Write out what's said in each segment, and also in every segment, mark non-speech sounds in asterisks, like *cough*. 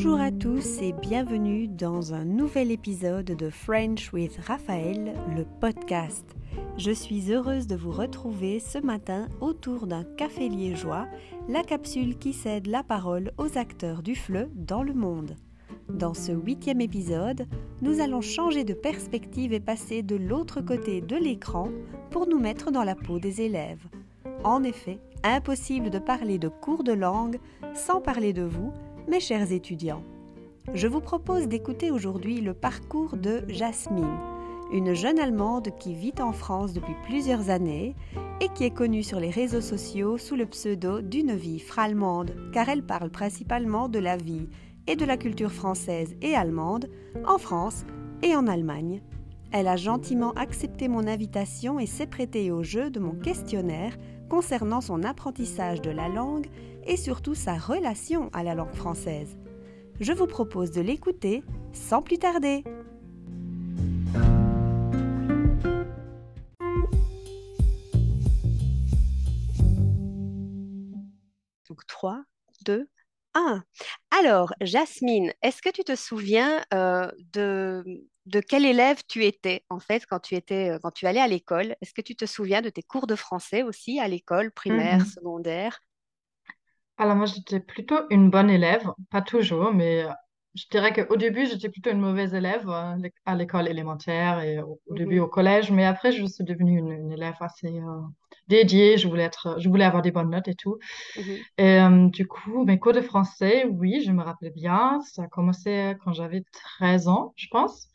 Bonjour à tous et bienvenue dans un nouvel épisode de French with Raphaël, le podcast. Je suis heureuse de vous retrouver ce matin autour d'un café liégeois, la capsule qui cède la parole aux acteurs du FLE dans le monde. Dans ce huitième épisode, nous allons changer de perspective et passer de l'autre côté de l'écran pour nous mettre dans la peau des élèves. En effet, impossible de parler de cours de langue sans parler de vous, mes chers étudiants. Je vous propose d'écouter aujourd'hui le parcours de Jasmine, une jeune Allemande qui vit en France depuis plusieurs années et qui est connue sur les réseaux sociaux sous le pseudo d'une vie allemande, car elle parle principalement de la vie et de la culture française et allemande en France et en Allemagne. Elle a gentiment accepté mon invitation et s'est prêtée au jeu de mon questionnaire concernant son apprentissage de la langue et surtout sa relation à la langue française. Je vous propose de l'écouter sans plus tarder. Donc 3, 2, 1. Alors, Jasmine, est-ce que tu te souviens euh, de, de quel élève tu étais en fait quand tu étais euh, quand tu allais à l'école? Est-ce que tu te souviens de tes cours de français aussi à l'école, primaire, Mhm. secondaire? Alors moi, j'étais plutôt une bonne élève, pas toujours, mais euh, je dirais qu'au début, j'étais plutôt une mauvaise élève euh, l'é- à l'école élémentaire et au, au début Mhm, au collège, mais après, je suis devenue une, une élève assez euh, dédiée, je voulais être, je voulais avoir des bonnes notes et tout. mhm. Et euh, du coup, mes cours de français, oui, je me rappelais bien, ça a commencé quand j'avais 13 ans, je pense.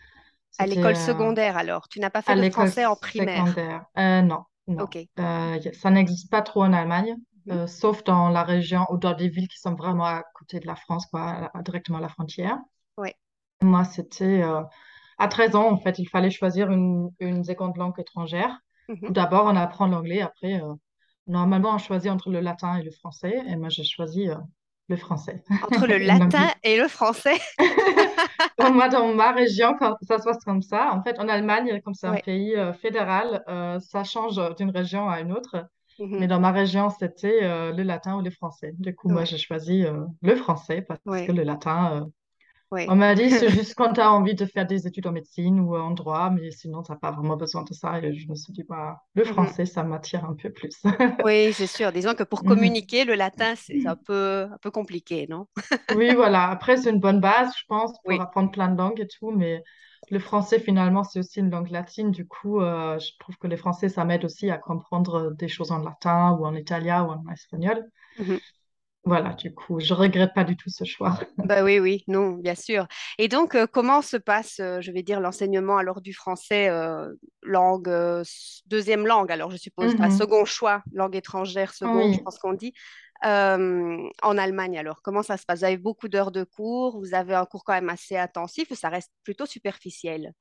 À C'était l'école euh, secondaire alors. Tu n'as pas fait à l'école français en primaire? secondaire. Euh, non, non. Ok. Euh, y- ça n'existe pas trop en Allemagne. Euh, sauf dans la région ou dans des villes qui sont vraiment à côté de la France, quoi, à- directement à la frontière. Ouais. Moi, c'était euh, à 13 ans, en fait, il fallait choisir une, une seconde langue étrangère. Mhm. d'abord, on apprend l'anglais, après, euh, normalement, on choisit entre le latin et le français, et moi, j'ai choisi le français, Entre le *laughs* latin et le français. *laughs* Moi, dans ma région, quand ça se passe comme ça, en fait, en Allemagne, comme c'est un pays fédéral, ça change d'une région à une autre. Mais Mhm. dans ma région, c'était euh, le latin ou le français. Du coup, moi, j'ai choisi euh, le français parce que le latin, euh, on m'a dit, c'est juste *laughs* quand tu as envie de faire des études en médecine ou en droit, mais sinon, tu n'as pas vraiment besoin de ça. Et je me suis dit, bah, le Mhm. français, ça m'attire un peu plus. Oui, *laughs* c'est sûr. Disons que pour Mhm. communiquer, le latin, c'est un peu, un peu compliqué, non? Oui, voilà. Après, c'est une bonne base, je pense, pour Oui. apprendre plein de langues et tout. Mais le français, finalement, c'est aussi une langue latine. Du coup, euh, je trouve que les français, ça m'aide aussi à comprendre des choses en latin ou en italien ou en espagnol. Mhm. Voilà, du coup, je regrette pas du tout ce choix. *laughs* Bah oui, oui, non, bien sûr. Et donc, euh, comment se passe, euh, je vais dire, l'enseignement alors du français, euh, langue, deuxième langue, alors je suppose, enfin, Mhm. second choix, langue étrangère, seconde, je pense qu'on dit, euh, en Allemagne alors, comment ça se passe? Vous avez beaucoup d'heures de cours, vous avez un cours quand même assez intensif ou ça reste plutôt superficiel?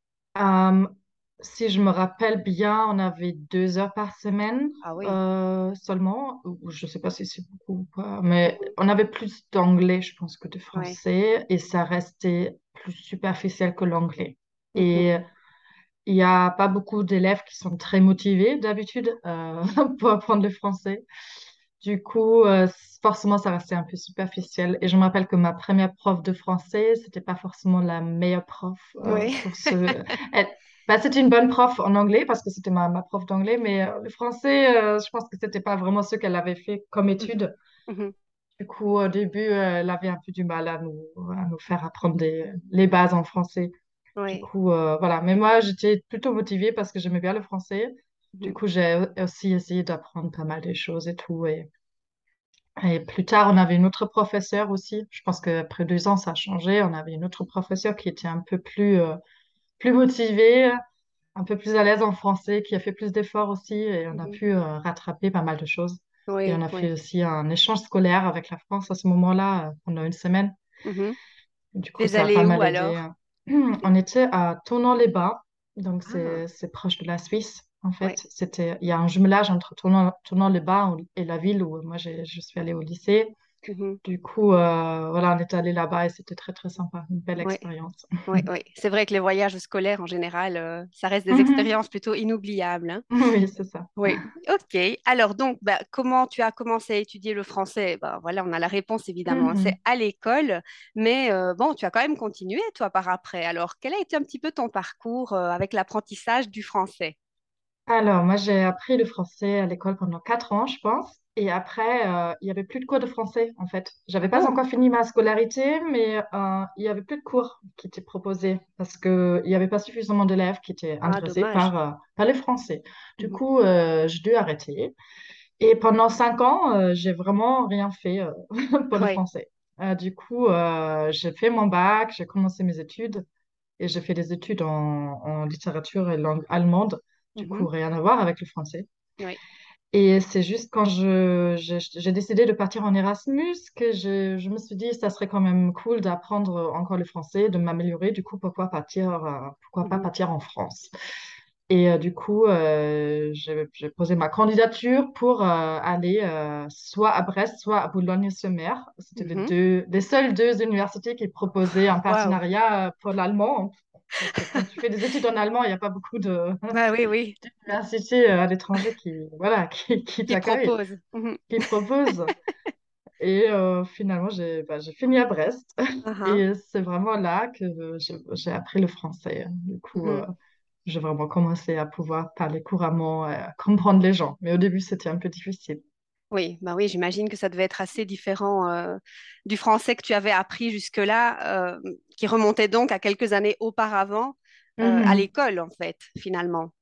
Si je me rappelle bien, on avait deux heures par semaine Ah oui. euh, seulement. Je sais pas si c'est beaucoup ou pas, mais on avait plus d'anglais, je pense, que de Ouais. français, et ça restait plus superficiel que l'anglais. Et il n'y a pas beaucoup d'élèves qui sont très motivés d'habitude euh, *laughs* pour apprendre le français. Du coup, euh, forcément, ça restait un peu superficiel. Et je me rappelle que ma première prof de français, c'était pas forcément la meilleure prof euh, Oui. pour ce. Elle- bah, c'était une bonne prof en anglais parce que c'était ma, ma prof d'anglais, mais euh, le français, je pense que c'était pas vraiment ce qu'elle avait fait comme Mhm. étude. Mhm. Du coup, au début, elle avait un peu du mal à nous, à nous faire apprendre des- les bases en français. Du coup, voilà. Mais moi, j'étais plutôt motivée parce que j'aimais bien le français. Du coup, j'ai aussi essayé d'apprendre pas mal de choses et tout. Et, et plus tard, on avait une autre professeure aussi. Je pense qu'après deux ans, ça a changé. On avait une autre professeure qui était un peu plus, euh, plus motivée, un peu plus à l'aise en français, qui a fait plus d'efforts aussi. Et on a Mhm. pu euh, rattraper pas mal de choses. Et on Oui, a fait aussi un échange scolaire avec la France à ce moment-là, euh, pendant une semaine. Mhm. Du coup, ça a pas où mal aidé. alors? *clears throat* On était à Tournon-les-Bains, donc Ah, c'est c'est proche de la Suisse. En ouais. fait, c'était il y a un jumelage entre Tournon, Tournon-les-Bains et la ville où moi j'ai- je suis allée au lycée. Mhm. Du coup, euh, voilà, on est allé là-bas et c'était très, très sympa. Une belle Ouais, expérience. ouais, *laughs* ouais. C'est vrai que les voyages scolaires en général, euh, ça reste des Mhm. expériences plutôt inoubliables, hein. *laughs* Oui, c'est ça. Oui, *laughs* ok. Alors donc, bah, comment tu as commencé à étudier le français? Bah, voilà, on a la réponse évidemment, hein, c'est Mhm. à l'école, mais euh, bon, tu as quand même continué toi par après. Alors, quel a été un petit peu ton parcours euh, avec l'apprentissage du français? Alors, moi, j'ai appris le français à l'école pendant quatre ans, je pense. Et après, euh, il y avait plus de cours de français, en fait. J'avais pas bon? encore fini ma scolarité, mais euh, il y avait plus de cours qui étaient proposés parce que il y avait pas suffisamment d'élèves qui étaient Ah, intéressés dommage. par, euh, par le français. Du Mhm. coup, euh, j'ai dû arrêter. Et pendant cinq ans, euh, j'ai vraiment rien fait euh, *laughs* pour le français. Euh, du coup, euh, j'ai fait mon bac, j'ai commencé mes études et j'ai fait des études en, en littérature et langue allemande. Du Mhm. coup, rien à voir avec le français. Oui. Et c'est juste quand je, j'ai décidé de partir en Erasmus que je, je me suis dit ça serait quand même cool d'apprendre encore le français, de m'améliorer. Du coup, pourquoi partir, euh, pourquoi pas Mhm. partir en France? Et euh, du coup, euh, j'ai posé ma candidature pour euh, aller soit à Brest, soit à Boulogne-sur-Mer. C'était les deux, les seules deux universités qui proposaient un partenariat pour l'allemand. Parce que quand tu fais des études en allemand, il n'y a pas beaucoup de Bah oui, oui, *laughs* d'universités à l'étranger qui, voilà, qui, qui qui t'accueillent, propose. Mhm. *laughs* qui proposent. Et euh, finalement, j'ai bah, fini à Brest. Ah, Et c'est vraiment là que j'ai appris le français. Du coup, ah. euh, j'ai vraiment commencé à pouvoir parler couramment, et à comprendre les gens. Mais au début, c'était un peu difficile. Oui, bah oui, j'imagine que ça devait être assez différent euh, du français que tu avais appris jusque-là, euh, qui remontait donc à quelques années auparavant, euh, à Mhm. l'école, en fait, finalement.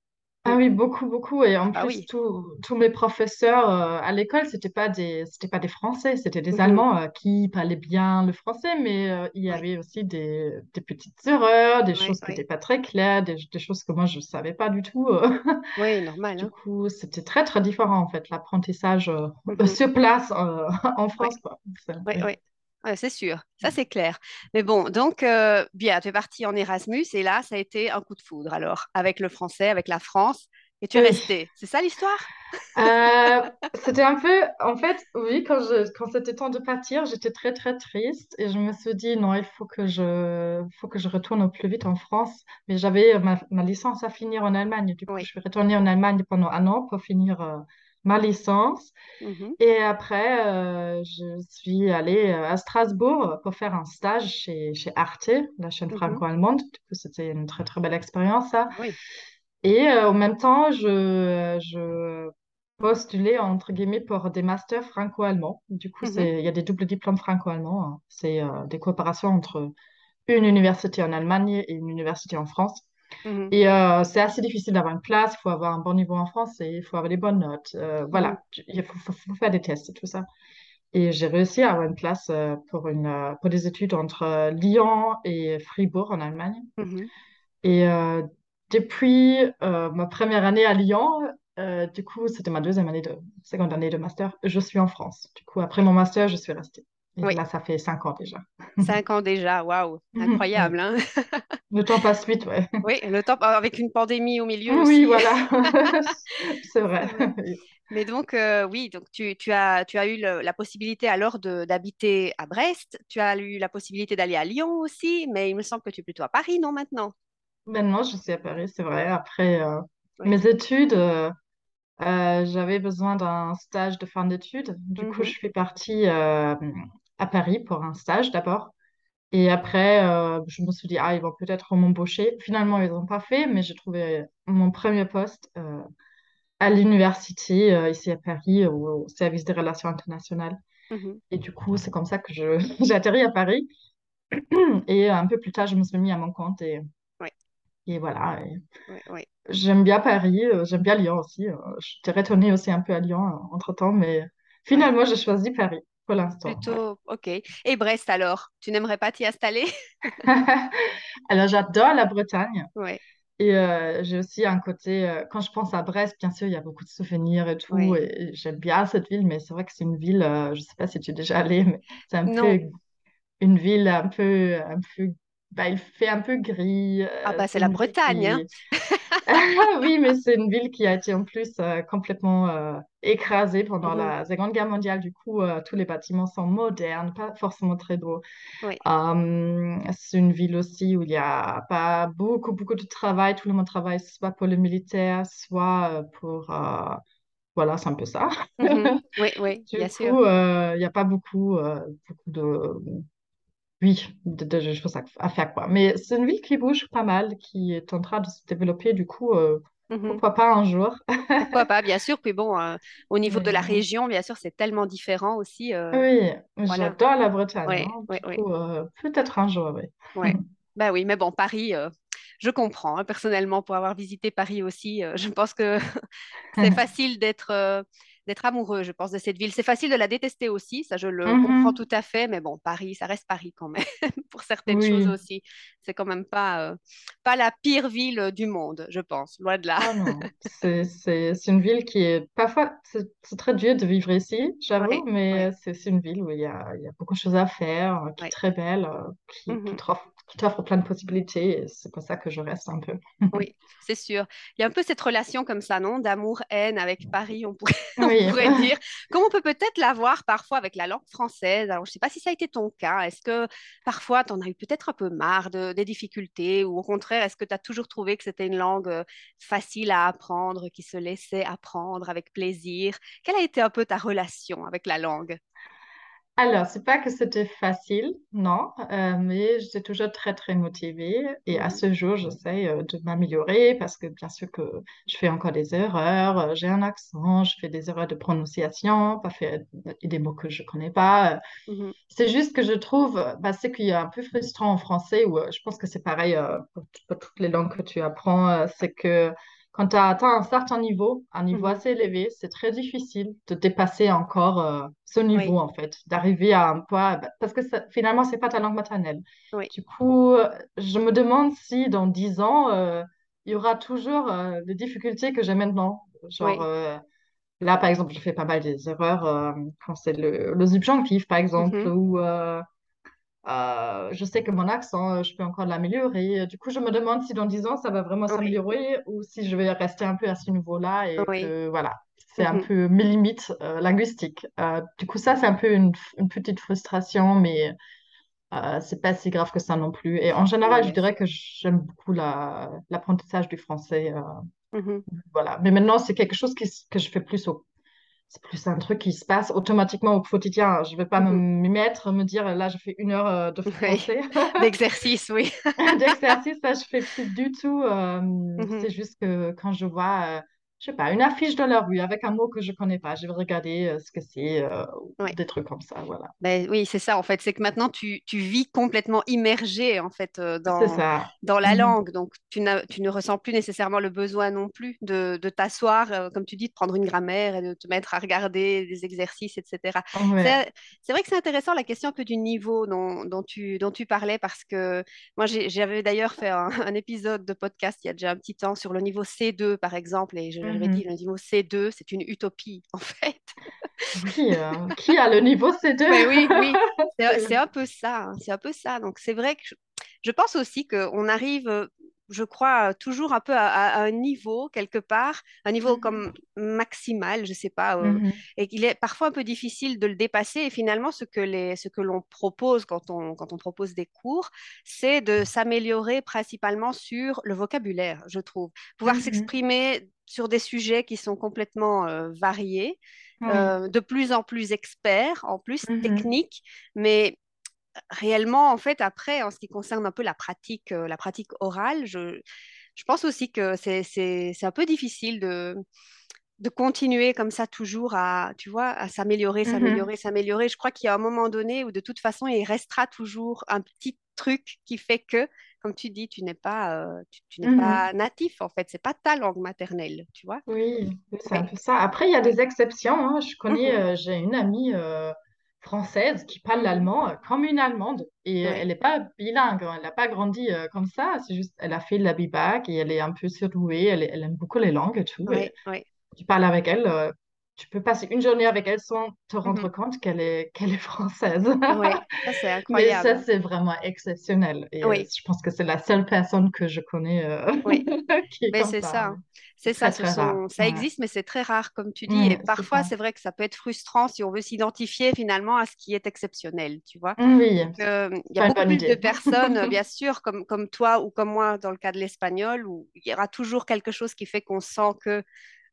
Ah oui, beaucoup, beaucoup. Et Ah en bah plus, oui. tous tous mes professeurs euh, à l'école, c'était pas des, c'était pas des Français, c'était des Mhm. Allemands euh, qui parlaient bien le français, mais euh, il y Oui, avait aussi des, des petites erreurs, des oui, choses qui oui. n'étaient pas très claires, des, des choses que moi, je savais pas du tout. euh. Oui, normal, Du hein. coup, c'était très, très différent, en fait, l'apprentissage euh, *laughs* Mhm. sur place euh, *laughs* en Oui, France, quoi. Oui. oui. Ouais, c'est sûr, ça c'est clair. Mais bon, donc, euh, bien, tu es parti en Erasmus et là, ça a été un coup de foudre, alors, avec le français, avec la France, et tu es Oui. resté. C'est ça l'histoire? Euh, *laughs* c'était un peu, en fait, oui, quand je, quand c'était temps de partir, j'étais très, très triste et je me suis dit, non, il faut que je, faut que je retourne au plus vite en France. Mais j'avais ma, ma licence à finir en Allemagne. Du coup, je suis retournée en Allemagne pendant un an pour finir euh, ma licence. Mhm. Et après, euh, je suis allée euh, à Strasbourg pour faire un stage chez, chez Arte, la chaîne Mhm. franco-allemande. Du coup, c'était une très, très belle expérience, ça. Oui. Et euh, en même temps, je, je postulais, entre guillemets, pour des masters franco-allemands. Du coup, Mhm. il y a des doubles diplômes franco-allemands. hein. C'est euh, des coopérations entre une université en Allemagne et une université en France. Mhm. Et euh, c'est assez difficile d'avoir une place, il faut avoir un bon niveau en français, il faut avoir des bonnes notes. euh, Mhm. voilà, il faut, faut- faut faire des tests et tout ça. Et j'ai réussi à avoir une place euh, pour, une, pour des études entre Lyon et Fribourg en Allemagne. Mhm. Et euh, depuis ma première année à Lyon, du coup, c'était ma deuxième année de, seconde année de master, je suis en France. Du coup, après mon master, je suis restée. Et Oui. là, ça fait cinq ans déjà. *laughs* Cinq ans déjà, waouh, incroyable, hein? *laughs* Le temps passe vite, ouais. Oui, le temps, avec une pandémie au milieu Oui, aussi. voilà. *laughs* C'est vrai. Mais donc, euh, oui, donc tu, tu as, tu as eu le- la possibilité alors d'habiter à Brest, tu as eu la possibilité d'aller à Lyon aussi, mais il me semble que tu es plutôt à Paris, non, maintenant? Maintenant, je suis à Paris, c'est vrai. Après euh, Oui. mes études, euh, euh, j'avais besoin d'un stage de fin d'études. Du coup, Mhm. je suis partie euh, à Paris pour un stage d'abord. Et après, euh, je me suis dit, ah, ils vont peut-être m'embaucher. Finalement, ils n'ont pas fait, mais j'ai trouvé mon premier poste euh, à l'université, euh, ici à Paris, au, au service des relations internationales. Mhm. Et du coup, c'est comme ça que je, *laughs* j'ai atterri à Paris. *clears throat* Et un peu plus tard, je me suis mis à mon compte. Et, et voilà. Et j'aime bien Paris, j'aime bien Lyon aussi. euh, J'étais retournée aussi un peu à Lyon entre-temps, mais finalement, j'ai choisi Paris pour l'instant. ouais. Plutôt, ok. Et Brest alors, tu n'aimerais pas t'y installer? *laughs* *laughs* Alors, j'adore la Bretagne. Oui, Et euh, j'ai aussi un côté, euh, quand je pense à Brest, bien sûr, il y a beaucoup de souvenirs et tout, oui. et, j'aime bien cette ville, mais c'est vrai que c'est une ville, euh, je sais pas si tu es déjà allé, mais c'est un Non. peu une ville un peu, un peu, bah, il fait un peu gris, Ah bah c'est la Bretagne, hein? qui, *laughs* oui, mais c'est une ville qui a été en plus euh, complètement euh, écrasé pendant Mhm. la Seconde Guerre mondiale. Du coup, euh, tous les bâtiments sont modernes, pas forcément très beaux. Oui. Euh, c'est une ville aussi où il n'y a pas beaucoup, beaucoup de travail. Tout le monde travaille soit pour le militaire, soit euh, pour... euh, Voilà, c'est un peu ça. Mhm. Oui, *laughs* oui, Du bien sûr. coup, euh, il n'y a pas beaucoup, beaucoup de... Oui, de, de choses à, à faire, quoi. Mais c'est une ville qui bouge pas mal, qui est en train de se développer. Du coup, Mhm. pourquoi pas un jour? *laughs* Pourquoi pas, bien sûr. Puis bon, euh, au niveau de la région, bien sûr, c'est tellement différent aussi. euh, oui, voilà. j'adore la Bretagne. Oui, hein. euh, peut-être un jour, oui. *laughs* Bah oui, mais bon, Paris, je comprends. hein, personnellement, pour avoir visité Paris aussi, je pense que *laughs* c'est facile d'être d'être amoureux, je pense, de cette ville. C'est facile de la détester aussi, ça je le comprends Mhm. tout à fait, mais bon, Paris, ça reste Paris quand même, *laughs* pour certaines choses aussi. C'est quand même pas, euh, pas la pire ville du monde, je pense, loin de là. Ah *laughs* c'est une ville qui est parfois, c'est très dur de vivre ici, j'avoue, Oui, mais oui, c'est une ville où il y a, y a beaucoup de choses à faire, euh, qui est très belle, euh, qui, qui t'offre, qui t'offre plein de possibilités, et c'est pour ça que je reste un peu. Oui, c'est sûr. Il y a un peu cette relation comme ça, non? D'amour-haine avec *laughs* Paris, on pourrait, on Oui, pourrait *laughs* dire. Comme on peut peut-être l'avoir parfois avec la langue française. Alors, je ne sais pas si ça a été ton cas. Est-ce que parfois, tu en as eu peut-être un peu marre de- des difficultés ou au contraire, est-ce que tu as toujours trouvé que c'était une langue euh, facile à apprendre, qui se laissait apprendre avec plaisir? Quelle a été un peu ta relation avec la langue? Alors, c'est pas que c'était facile, non, euh, mais j'étais toujours très, très motivée. Et à ce jour, j'essaie euh, de m'améliorer parce que bien sûr que je fais encore des erreurs, euh, j'ai un accent, je fais des erreurs de prononciation, parfois et des mots que je connais pas. Mhm, C'est juste que je trouve, bah, c'est qu'il y a un peu frustrant en français, ou je pense que c'est pareil pour, pour toutes les langues que tu apprends, c'est que quand tu as atteint un certain niveau, un niveau mhm. assez élevé, c'est très difficile de dépasser encore euh, ce niveau, Oui, en fait, d'arriver à un point, bah, parce que ça- finalement, c'est pas ta langue maternelle. oui, Du coup, euh, je me demande si dans dix ans, euh, il y aura toujours euh, les difficultés que j'ai maintenant. Genre, oui. là, par exemple, je fais pas mal des erreurs quand c'est le, le subjonctif, par exemple, Mhm, ou euh, je sais que mon accent, euh, je peux encore l'améliorer. Du coup, je me demande si dans 10 ans, ça va vraiment Oui, s'améliorer ou si je vais rester un peu à ce niveau-là et oui. que, voilà, c'est un mhm. peu mes limites euh, linguistiques. Euh, du coup, ça, c'est un peu une, une petite frustration, mais c'est pas si grave que ça non plus. Et en général, je dirais que j'aime beaucoup la, l'apprentissage du français. mhm. voilà. Mais maintenant, c'est quelque chose qui que je fais plus au c'est plus un truc qui se passe automatiquement au quotidien. Je vais pas me m'y mettre, me dire là, je fais une heure euh, de français. *laughs* d'exercice, oui. *laughs* D'exercice, ça, je fais plus du tout. euh, Mhm. c'est juste que quand je vois, euh, je sais pas, une affiche dans la rue avec un mot que je connais pas, je vais regarder euh, ce que c'est, euh, Ouais. des trucs comme ça, voilà. Ben oui, c'est ça en fait, c'est que maintenant tu, tu vis complètement immergé en fait euh, dans, dans la Mhm. langue, donc tu, tu ne ressens plus nécessairement le besoin non plus de, de t'asseoir, comme tu dis, de prendre une grammaire et de te mettre à regarder des exercices, etc. Ouais. C'est, vrai que c'est intéressant la question un peu du niveau dont, dont tu, dont tu parlais parce que moi j'avais d'ailleurs fait un, *laughs* un épisode de podcast il y a déjà un petit temps sur le niveau C2 par exemple et je- j'avais dit Mhm. le niveau C2 c'est une utopie en fait. Euh, qui a le niveau C2? Mais oui, oui, *laughs* c'est un peu ça, hein, c'est un peu ça. Donc c'est vrai que je, je pense aussi qu'on arrive, euh, je crois, toujours un peu à, un niveau quelque part, un niveau comme Mhm. maximal, je sais pas, euh, Mhm. et qu'il est parfois un peu difficile de le dépasser. Et finalement, ce que les, ce que l'on propose quand on, quand on propose des cours, c'est de s'améliorer principalement sur le vocabulaire, je trouve, pouvoir s'exprimer sur des sujets qui sont complètement euh, variés euh, de plus en plus experts, en plus Mhm. techniques, mais réellement, en fait, après, en ce qui concerne un peu la pratique, euh, la pratique orale, je, je pense aussi que c'est, un peu difficile de, de continuer comme ça toujours à, tu vois, à s'améliorer, Mhm. s'améliorer, s'améliorer. Je crois qu'il y a un moment donné où de toute façon, il restera toujours un petit truc qui fait que, comme tu dis, tu n'es pas, euh, tu, tu n'es pas Mhm. natif, en fait. C'est pas ta langue maternelle, tu vois. Oui, c'est un peu ça. Après, il y a des exceptions. hein. Je connais, Mhm, euh, j'ai une amie euh, française qui parle l'allemand comme une Allemande. Et elle n'est pas bilingue, hein. elle n'a pas grandi comme ça. C'est juste, elle a fait la bibac et elle est un peu surdouée. Elle, elle aime beaucoup les langues et tout. Et oui, oui. tu parles avec elle, tu peux passer une journée avec elle sans te rendre Mhm. compte qu'elle est, *laughs* qu'elle est française. Oui, ça c'est *laughs* Mais ça, incroyable. c'est vraiment exceptionnel. Et euh, Oui, je pense que c'est la seule personne que je connais euh, oui. *laughs* qui est Mais c'est ça. C'est ça, ce sont... ça Ouais. existe, mais c'est très rare, comme tu dis. Et Mm, c'est parfois, c'est vrai que ça peut être frustrant si on veut s'identifier finalement à ce qui est exceptionnel, tu vois. Mm, Oui, euh, il y a beaucoup plus de personnes, bien sûr, comme, comme toi ou comme moi dans le cas de l'espagnol, où il y aura toujours quelque chose qui fait qu'on sent que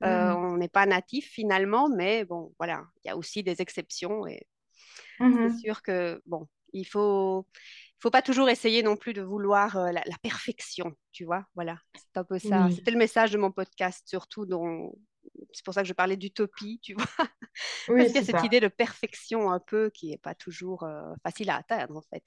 euh, Mhm. on n'est pas natif finalement, mais bon, voilà, il y a aussi des exceptions et c'est Mhm. sûr que, bon, il faut, faut pas toujours essayer non plus de vouloir euh, la, la perfection, tu vois, voilà, c'est un peu ça. C'était le message de mon podcast, surtout, dont... c'est pour ça que je parlais d'utopie, tu vois, *laughs* oui, parce qu'il y a cette ça. idée de perfection un peu qui est pas toujours euh, facile à atteindre, en fait.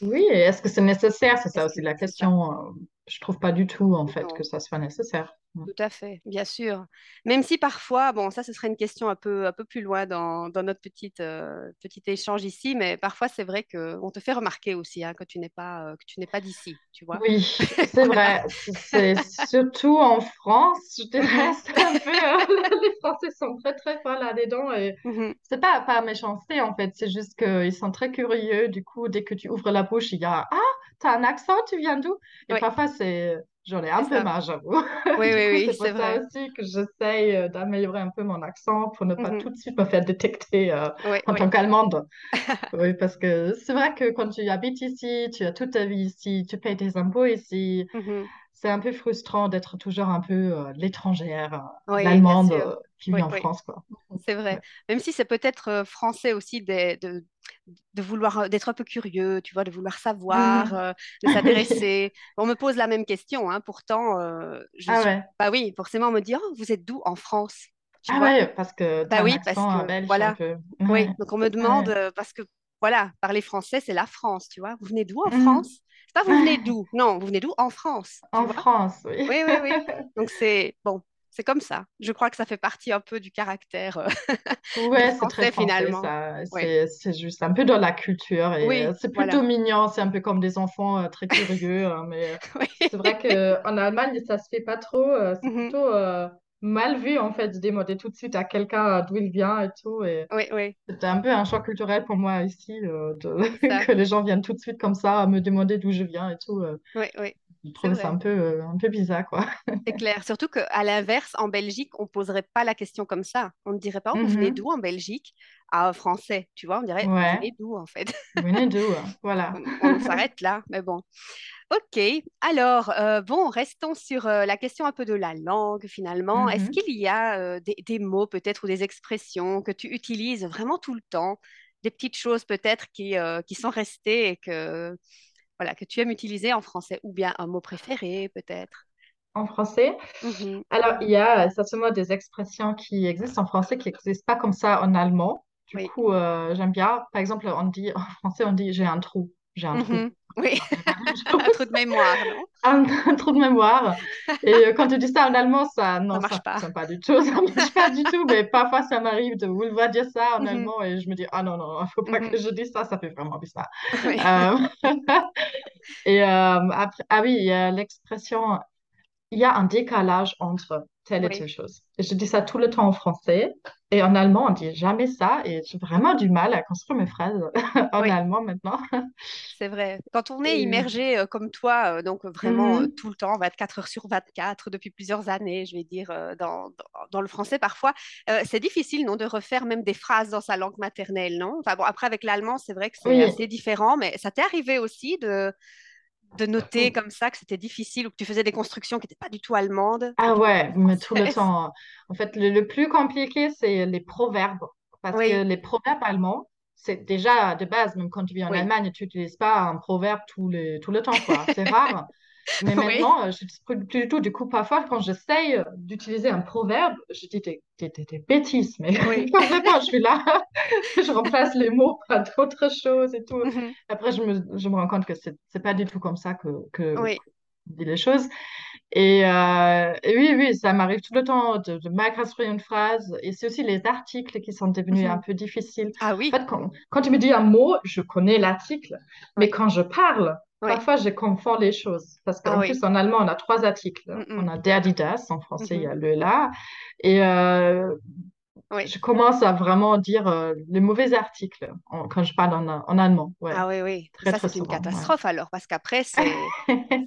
Oui, est-ce que c'est nécessaire? C'est ça aussi la question. Je trouve pas du tout, en fait, que ça soit nécessaire. Mm. Tout à fait, bien sûr. Même si parfois, bon, ça, ce serait une question un peu, un peu plus loin dans, dans notre petite, euh, petit échange ici, mais parfois, c'est vrai qu'on te fait remarquer aussi hein, que tu n'es pas, euh, que tu n'es pas d'ici, tu vois. Oui, *laughs* c'est vrai. C'est surtout en France, je dirais, *laughs* un peu. euh, les Français sont très, très forts là-dedans. Et mhm. c'est pas par méchanceté, en fait. C'est juste qu'ils sont très curieux. Du coup, dès que tu ouvres la bouche, il y a Ah, t'as un accent, tu viens d'où? Et Oui, parfois, c'est. J'en ai un peu ça. marre, j'avoue. *laughs* Oui, oui, oui, c'est pour ça aussi que j'essaye euh, d'améliorer un peu mon accent pour ne pas Mhm. tout de suite me faire détecter euh, Oui, en oui. tant qu'Allemande. *laughs* Oui, parce que c'est vrai que quand tu habites ici, tu as toute ta vie ici, tu payes tes impôts ici, Mhm. C'est un peu frustrant d'être toujours un peu euh, l'étrangère, euh, Oui, l'Allemande euh, qui vit Oui, en oui. France. C'est vrai. Ouais. Même si c'est peut-être français aussi de, de, de vouloir, d'être un peu curieux, tu vois, de vouloir savoir, euh, de s'intéresser. *laughs* On me pose la même question, hein, pourtant, je Ah suis... ouais. Bah oui, forcément, on me dit, oh, vous êtes d'où en France? Tu Ah vois? ouais, parce que Bah oui, parce que, belge un voilà. peu. Oui, donc on me demande, Ouais. parce que, voilà, parler français, c'est la France, tu vois? Vous venez d'où en Mhm. France? Pas vous venez d'où? Non, vous venez d'où? En France, En? France, oui. Oui, oui, oui. *laughs* Donc c'est, bon, c'est comme ça. Je crois que ça fait partie un peu du caractère euh, *laughs* Ouais, c'est très Français français, finalement. Oui, C'est, juste un peu dans la culture et euh, oui, c'est voilà. plutôt mignon. C'est un peu comme des enfants euh, très curieux. hein, mais euh, *laughs* Oui. c'est vrai qu'en Allemagne, ça se fait pas trop. c'est Mhm. plutôt mal vu, en fait, de demander tout de suite à quelqu'un euh, d'où il vient et tout. Et Oui, oui, c'était un peu un choc culturel pour moi ici, euh, de- *laughs* que les gens viennent tout de suite comme ça à me demander d'où je viens et tout. euh. Oui, oui, je c'est trouvais ça un peu, euh, un peu bizarre, quoi. C'est clair. Surtout qu'à l'inverse, en Belgique, on ne poserait pas la question comme ça. On ne dirait pas, Oh, vous venez Mhm. d'où en Belgique? À un Français, tu vois, on dirait, vous Ouais, venez d'où en fait? vous venez d'où? Voilà. On, on s'arrête là, mais bon. Ok, alors, euh, bon, restons sur euh, la question un peu de la langue finalement. Est-ce Mhm. qu'il y a des, des mots peut-être ou des expressions que tu utilises vraiment tout le temps, des petites choses peut-être qui, qui sont restées et que, voilà, que tu aimes utiliser en français, ou bien un mot préféré peut-être? En français? Mhm. Alors, il y a certainement des expressions qui existent en français qui n'existent pas comme ça en allemand. Du Oui. coup, euh, j'aime bien. Par exemple, on dit, en français, on dit j'ai un trou. J'ai un. Oui, même *laughs* un trou de mémoire, non? *laughs* Un, un trou de mémoire. Et euh, quand tu dis ça en allemand, ça, Ça ça marche pas. fonctionne pas du tout. *laughs* Ça marche pas du tout. Mais parfois, ça m'arrive de vouloir dire ça en Mhm. allemand et je me dis, ah non, non, il faut pas que je dise ça. Ça fait vraiment bizarre. Oui. Euh, et euh, après, ah oui, il y a l'expression il y a un décalage entre telle et telle chose. Et je dis ça tout le temps en français. Et en allemand, on dit jamais ça. Et j'ai vraiment du mal à construire mes phrases *laughs* en Oui. allemand maintenant. *laughs* C'est vrai. Quand on est Et- immergé euh, comme toi, euh, donc euh, vraiment euh, Mhm. tout le temps, 24 heures sur 24, depuis plusieurs années, je vais dire, euh, dans, dans, dans le français parfois, euh, c'est difficile, non, de refaire même des phrases dans sa langue maternelle, non? Enfin bon, après avec l'allemand, c'est vrai que c'est Oui. assez différent, mais ça t'est arrivé aussi de, de noter comme ça que c'était difficile ou que tu faisais des constructions qui n'étaient pas du tout allemandes, Ah ouais, mais tout le temps. En fait, le, le plus compliqué, c'est les proverbes. Parce que les proverbes allemands, c'est déjà de base, même quand tu vis en oui, Allemagne, tu n'utilises pas un proverbe tout, tout le temps. C'est rare. Mais *laughs* maintenant, euh, je ne plus, plus du tout. Du coup, parfois, quand j'essaye d'utiliser un proverbe, je dis des, des, des- des bêtises. Mais Oui. *laughs* vraiment, je suis là, *laughs* je remplace les mots par d'autres choses et tout. Mhm. Après, je me, je me rends compte que c'est c'est pas du tout comme ça que, que, Oui, dit les choses. Et, euh, et oui, oui, ça m'arrive tout le temps de, de mal construire une phrase. Et c'est aussi les articles qui sont devenus un Mhm. peu difficiles. Ah En oui, fait, quand, quand tu me dis un mot, je connais l'article. Mais quand je parle, oui. parfois je confonds les choses. Parce Ah qu'en oui. plus, en allemand, on a trois articles. On Mhm. a der, die, das. En français, il y Mhm. a le, la. Et euh, Oui. je commence à vraiment dire euh, les mauvais articles en- quand je parle en, en allemand. Ouais, Ah oui, oui. très, Ça, c'est une. Ouais. catastrophe alors, parce qu'après, *laughs*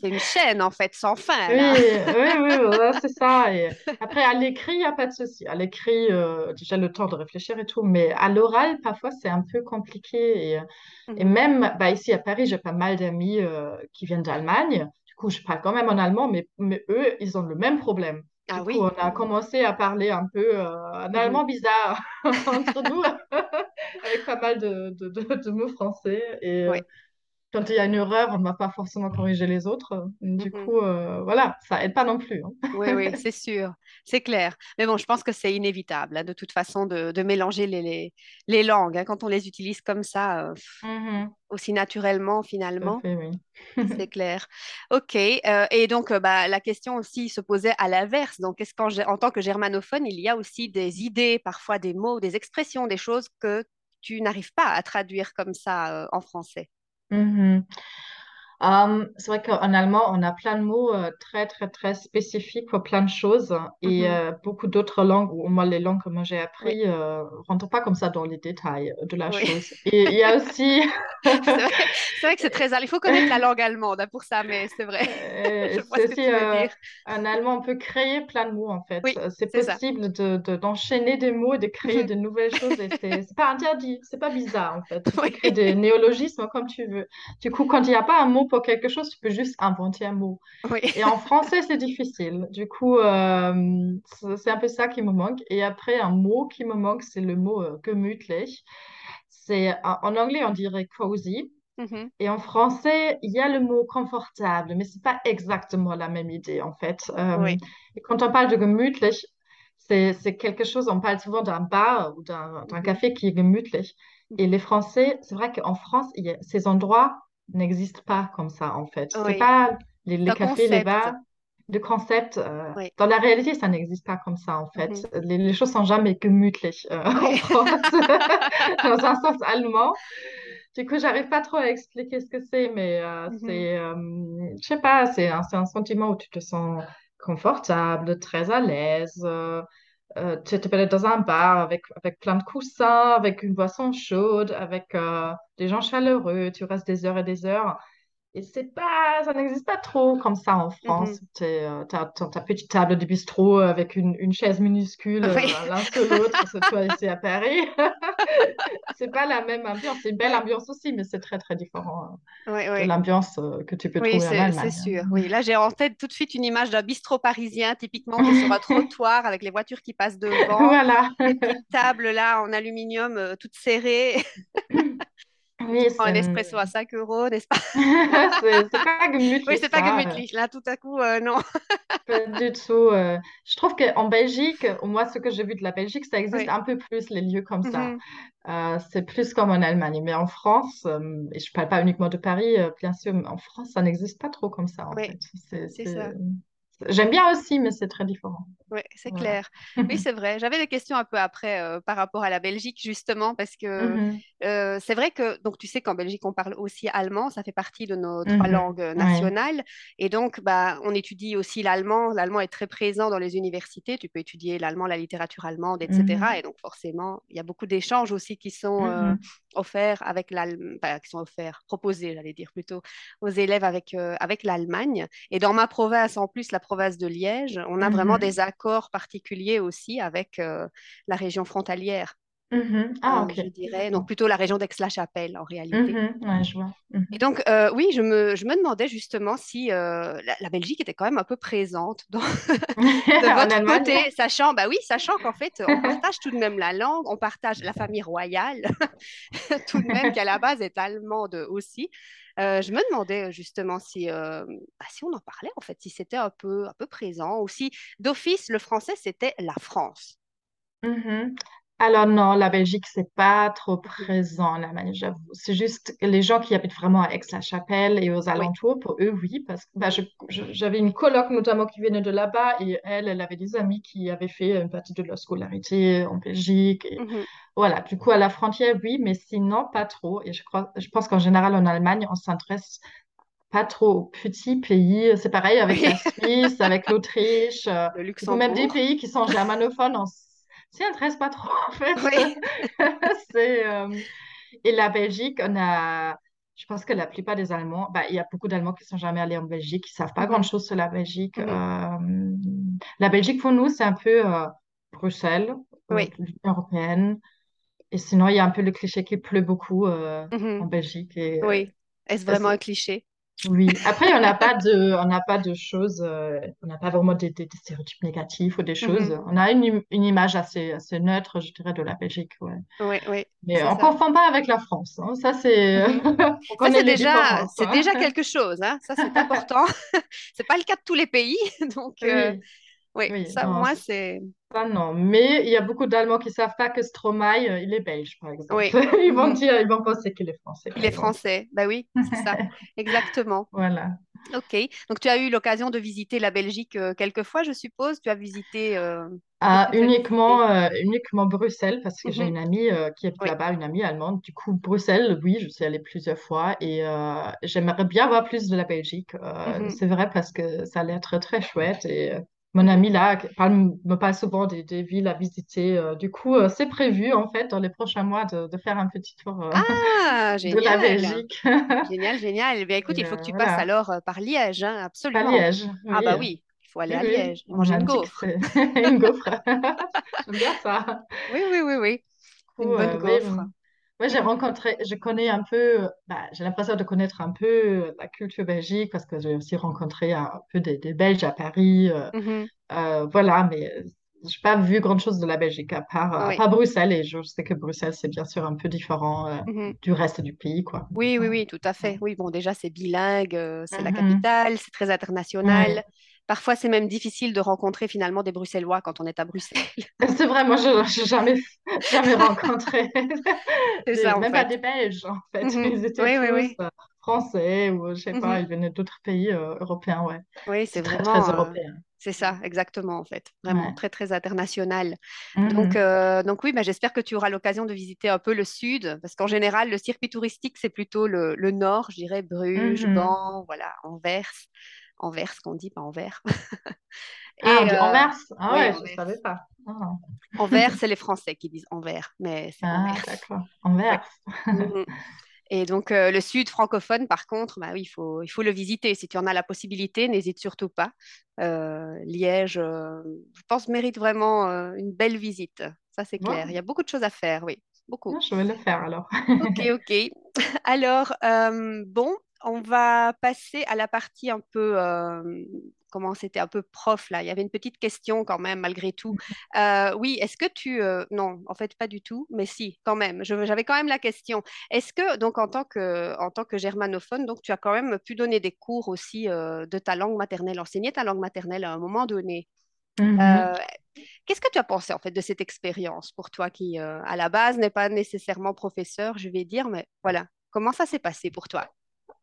c'est une chaîne, en fait, sans fin, Oui, oui, oui, *laughs* c'est ça. Et après, à l'écrit, il n'y a pas de souci. À l'écrit, euh, déjà le temps de réfléchir et tout, mais à l'oral, parfois, c'est un peu compliqué. Et, et Mhm. même bah, ici à Paris, j'ai pas mal d'amis euh, qui viennent d'Allemagne. Du coup, je parle quand même en allemand, mais, mais eux, ils ont le même problème. Ah Du coup, oui. on a commencé à parler un peu euh, un Mhm. allemand bizarre *laughs* entre *laughs* nous, *laughs* avec pas mal de, de, de- de mots français. Et Oui. Quand il y a une erreur, on ne va pas forcément corriger les autres. Du Mhm. coup, euh, voilà, ça aide pas non plus. hein. Oui, oui, *laughs* c'est sûr, c'est clair. Mais bon, je pense que c'est inévitable, hein, de toute façon, de, de mélanger les, les, les langues, hein, quand on les utilise comme ça, euh, Mhm, aussi naturellement, finalement. oui. C'est *laughs* clair. OK. euh, et donc, bah, la question aussi se posait à l'inverse. Donc, est-ce qu'en en tant que germanophone, il y a aussi des idées, parfois des mots, des expressions, des choses que tu n'arrives pas à traduire comme ça, en français? Mhm. Euh, c'est vrai qu'en allemand, on a plein de mots euh, très, très, très spécifiques pour plein de choses. Et Mhm. euh, beaucoup d'autres langues, ou au moins les langues que moi j'ai Oui, appris, euh, rentrent pas comme ça dans les détails de la oui. chose. Et il y a *laughs* aussi, C'est vrai, que c'est très... Il faut connaître la langue allemande hein, pour ça, mais c'est vrai. *laughs* C'est aussi un allemand, on peut créer plein de mots en fait. Oui, C'est possible de, de- d'enchaîner des mots et de créer Mhm. de nouvelles choses et c'est pas interdit, c'est pas bizarre en fait. *laughs* Tu peux créer des néologismes comme tu veux. Du coup, quand il n'y a pas un mot pour quelque chose, tu peux juste inventer un mot. oui. Et en français, c'est difficile. Du coup, euh, c'est un peu ça qui me manque. Et après, un mot qui me manque, c'est le mot euh, gemütlich. C'est, en anglais, on dirait cozy. Mhm. Et en français, il y a le mot confortable, mais c'est pas exactement la même idée en fait. Euh, Oui. et quand on parle de gemütlich, c'est quelque chose, on parle souvent d'un bar ou d'un Mhm. café qui est gemütlich. Et Mhm. les Français, c'est vrai qu'en France, il y a- ces endroits n'existent pas comme ça en fait. C'est pas les, cafés, les bars, de concept. euh, Oui. dans la réalité, ça n'existe pas comme ça en Mhm. fait. Les, les choses sont jamais gemütlich euh, *laughs* en. France, *laughs* dans un sens allemand. Du coup, j'arrive pas trop à expliquer ce que c'est, mais euh, Mhm. c'est, euh, je sais pas, c'est un, c'est un sentiment où tu te sens confortable, très à l'aise. Euh, tu te balades dans un bar avec, avec plein de coussins, avec une boisson chaude, avec euh, des gens chaleureux. Tu restes des heures et des heures. Et c'est pas, ça n'existe pas trop comme ça en. France. Tu as ta- ta petite table de bistrot avec une, une chaise minuscule Oui. euh, l'un sur l'autre, c'est *laughs* toi ici à Paris. C'est pas la même ambiance. C'est une belle ambiance aussi, mais c'est très très différent Oui, de l'ambiance euh, que tu peux Oui, trouver en c'est c'est Allemagne. sûr. Oui, là, j'ai en tête tout de suite une image d'un bistrot parisien, typiquement, qui est sur un *laughs* trottoir avec les voitures qui passent devant, Voilà. petites tables là en aluminium euh, où tu *laughs* Oui, un espresso à 5 euros, n'est-ce pas? *laughs* c'est pas Oui, gemütlich c'est pas ça. euh. Là, tout à coup, euh, non. *laughs* Pas du tout. euh. Je trouve qu'en Belgique, moins ce que j'ai vu de la Belgique, ça existe Oui. un peu plus les lieux comme ça. Mhm. Euh, c'est plus comme en Allemagne. Mais en France, et je parle pas uniquement de Paris, bien sûr, mais en France, ça n'existe pas trop comme ça en Oui, fait. C'est- ça. J'aime bien aussi, mais c'est très différent. Oui, c'est Voilà. clair. Oui, *laughs* c'est vrai. J'avais des questions un peu après euh, par rapport à la Belgique, justement, parce que Mhm, euh, c'est vrai que, donc tu sais qu'en Belgique, on parle aussi allemand, ça fait partie de nos trois mhm, langues ouais. nationales. Et donc, bah, on étudie aussi l'allemand. L'allemand est très présent dans les universités. Tu peux étudier l'allemand, la littérature allemande, etc. Mhm, Et donc, forcément, il y a beaucoup d'échanges aussi qui sont euh, offerts avec l'Allemagne, qui sont offerts, proposés, j'allais dire plutôt, aux élèves avec, avec l'Allemagne. Et dans ma province, en plus, la province de Liège, on a vraiment mhm, des accords particuliers aussi avec euh, la région frontalière, mhm. Ah, euh, je dirais. Donc plutôt la région d'Aix-la-Chapelle en réalité. Ouais, je vois. Et Mhm. donc, euh, oui, je me, je me demandais justement si euh, la, la Belgique était quand même un peu présente dans- *laughs* de votre côté, sachant, bah oui, sachant qu'en fait, on partage tout de même la langue, on partage la famille royale, *laughs* tout de même, qui à la base est allemande aussi. Je me demandais justement si, bah, si on en parlait, en fait, si c'était un peu, un peu présent, ou si d'office, le français, c'était la France. Mhm. Alors non, la Belgique, c'est pas trop Mhm. présent en Allemagne, j'avoue. C'est juste que les gens qui habitent vraiment à Aix-la-Chapelle et aux alentours, pour eux, oui, parce que bah, je- je- j'avais une coloc notamment qui venait de là-bas et elle, elle avait des amis qui avaient fait une partie de leur scolarité en Belgique. Et Mhm. voilà, du coup, à la frontière, oui, mais sinon, pas trop. Et je crois, je pense qu'en général, en Allemagne, on s'intéresse pas trop aux petits pays. C'est pareil avec Oui. la Suisse, avec l'Autriche, euh, Le du coup, même des Luxembourg. pays qui sont germanophones, on s'y intéresse pas trop, *laughs* en fait. Oui. *laughs* C'est, euh, Et la Belgique, on a... Je pense que la plupart des Allemands, bah, il y a beaucoup d'Allemands qui sont jamais allés en Belgique, qui savent pas Mhm, grand-chose sur la Belgique. mhm. Euh, La Belgique, pour nous, c'est un peu euh, Bruxelles, Oui. l'Union européenne. Et sinon, il y a un peu le cliché qu'il pleut beaucoup euh, Mhm. en Belgique. Et, Oui. Est-ce vraiment un cliché? Oui. Après, on n'a pas de, on n'a pas de choses, euh, on n'a pas vraiment des, des- des stéréotypes négatifs ou des choses. Mhm. On a une, une image assez, assez neutre, je dirais, de la Belgique. Ouais. Oui, oui, Mais on ne confond pas avec la France. hein. Ça, c'est, *laughs* Mhm. Ça, connaît c'est déjà, différences. c'est hein. déjà quelque chose, hein. Ça, c'est important. *laughs* C'est pas le cas de tous les pays. *laughs* Donc, euh, Oui, oui, oui, ça, non, moins, c'est- ça, non. Mais il y a beaucoup d'Allemands qui ne savent pas que Stromae, euh, il est belge, par exemple. Oui. *laughs* Ils vont Mhm. dire, ils vont penser qu'il est français, Il est exemple. français. Ben oui, c'est ça. *laughs* Exactement. Voilà. Ok. Donc, tu as eu l'occasion de visiter la Belgique euh, quelques fois, je suppose? Tu as visité... euh, Ah, uniquement, visité? euh, uniquement Bruxelles, parce que j'ai Mhm. une amie euh, qui habite Oui. là-bas, une amie allemande. Du coup, Bruxelles, oui, je suis allée plusieurs fois et euh, j'aimerais bien voir plus de la Belgique. Euh, Mhm. c'est vrai parce que ça a l'air très, très chouette. Et euh, mon amie là parle- me parle souvent des, des villes à visiter. Euh, du coup, euh, c'est prévu en fait dans les prochains mois de, de faire un petit tour euh, Ah, *laughs* de la. Belgique. *laughs* Génial, génial. Eh bien, écoute, il faut que tu passes alors par Liège, hein, absolument. Liège, Ah oui. bah oui, il faut aller Oui, à oui, Liège on manger m'a une gaufre. une gaufre. *laughs* J'aime bien ça. Oui, oui, oui, oui. coup, Une bonne oui, gaufre. Ouais, j'ai rencontré, je connais un peu, bah, j'ai l'impression de connaître un peu la culture belgique parce que j'ai aussi rencontré un peu des, des Belges à Paris. euh, Mhm. euh, voilà, mais euh, j'ai pas vu grand-chose de la Belgique à part, à Oui. part Bruxelles et je sais que Bruxelles, c'est bien sûr un peu différent euh, Mhm. du reste du pays, quoi. Oui, oui, oui, tout à fait. Oui, bon, déjà, c'est bilingue, c'est la Mhm. capitale, c'est très international. Parfois, c'est même difficile de rencontrer finalement des Bruxellois quand on est à Bruxelles. *laughs* C'est vrai, moi, je n'ai jamais, *laughs* jamais *laughs* rencontré, C'est ça, en même pas fait. des Belges, en fait. Mhm. Ils étaient Oui, oui, tous oui. euh, français ou je sais pas, Mhm. ils venaient d'autres pays euh, européens, ouais. Oui, c'est C'est très, très vraiment, euh, européen. c'est ça, exactement, en fait. Vraiment, Ouais. très, très international. Donc, Mhm. euh, donc oui, bah, j'espère que tu auras l'occasion de visiter un peu le sud, parce qu'en général, le circuit touristique, c'est plutôt le, le nord, je dirais, Bruges, Mhm. Gand, voilà, Anvers. Anvers, qu'on dit, pas Anvers. *laughs* Ah, on Et dit euh, Anvers? Ah oui, ouais, je savais pas. Ah, Anvers, *laughs* c'est les Français qui disent Anvers, mais c'est Ah, Anvers. d'accord. Oui. Anvers. Mhm. Et donc, euh, le sud francophone, par contre, bah oui, il faut, il faut le visiter. Si tu en as la possibilité, n'hésite surtout pas. Euh, Liège, euh, je pense, mérite vraiment une belle visite. Ça, c'est clair. Il y a beaucoup de choses à faire, oui, beaucoup. je vais le faire alors. Ok, ok. *laughs* Alors, bon, on va passer à la partie un peu, euh, comment c'était un peu prof là. Il y avait une petite question quand même, malgré tout. Euh, oui, est-ce que tu, euh, non, en fait pas du tout, mais si, quand même. J'avais quand même la question. Est-ce que donc en tant que, en tant que germanophone, donc tu as quand même pu donner des cours aussi de ta langue maternelle, enseigner ta langue maternelle à un moment donné? Mhm. Euh, Qu'est-ce que tu as pensé en fait de cette expérience pour toi qui, à la base, n'est pas nécessairement professeur, je vais dire, mais voilà, comment ça s'est passé pour toi?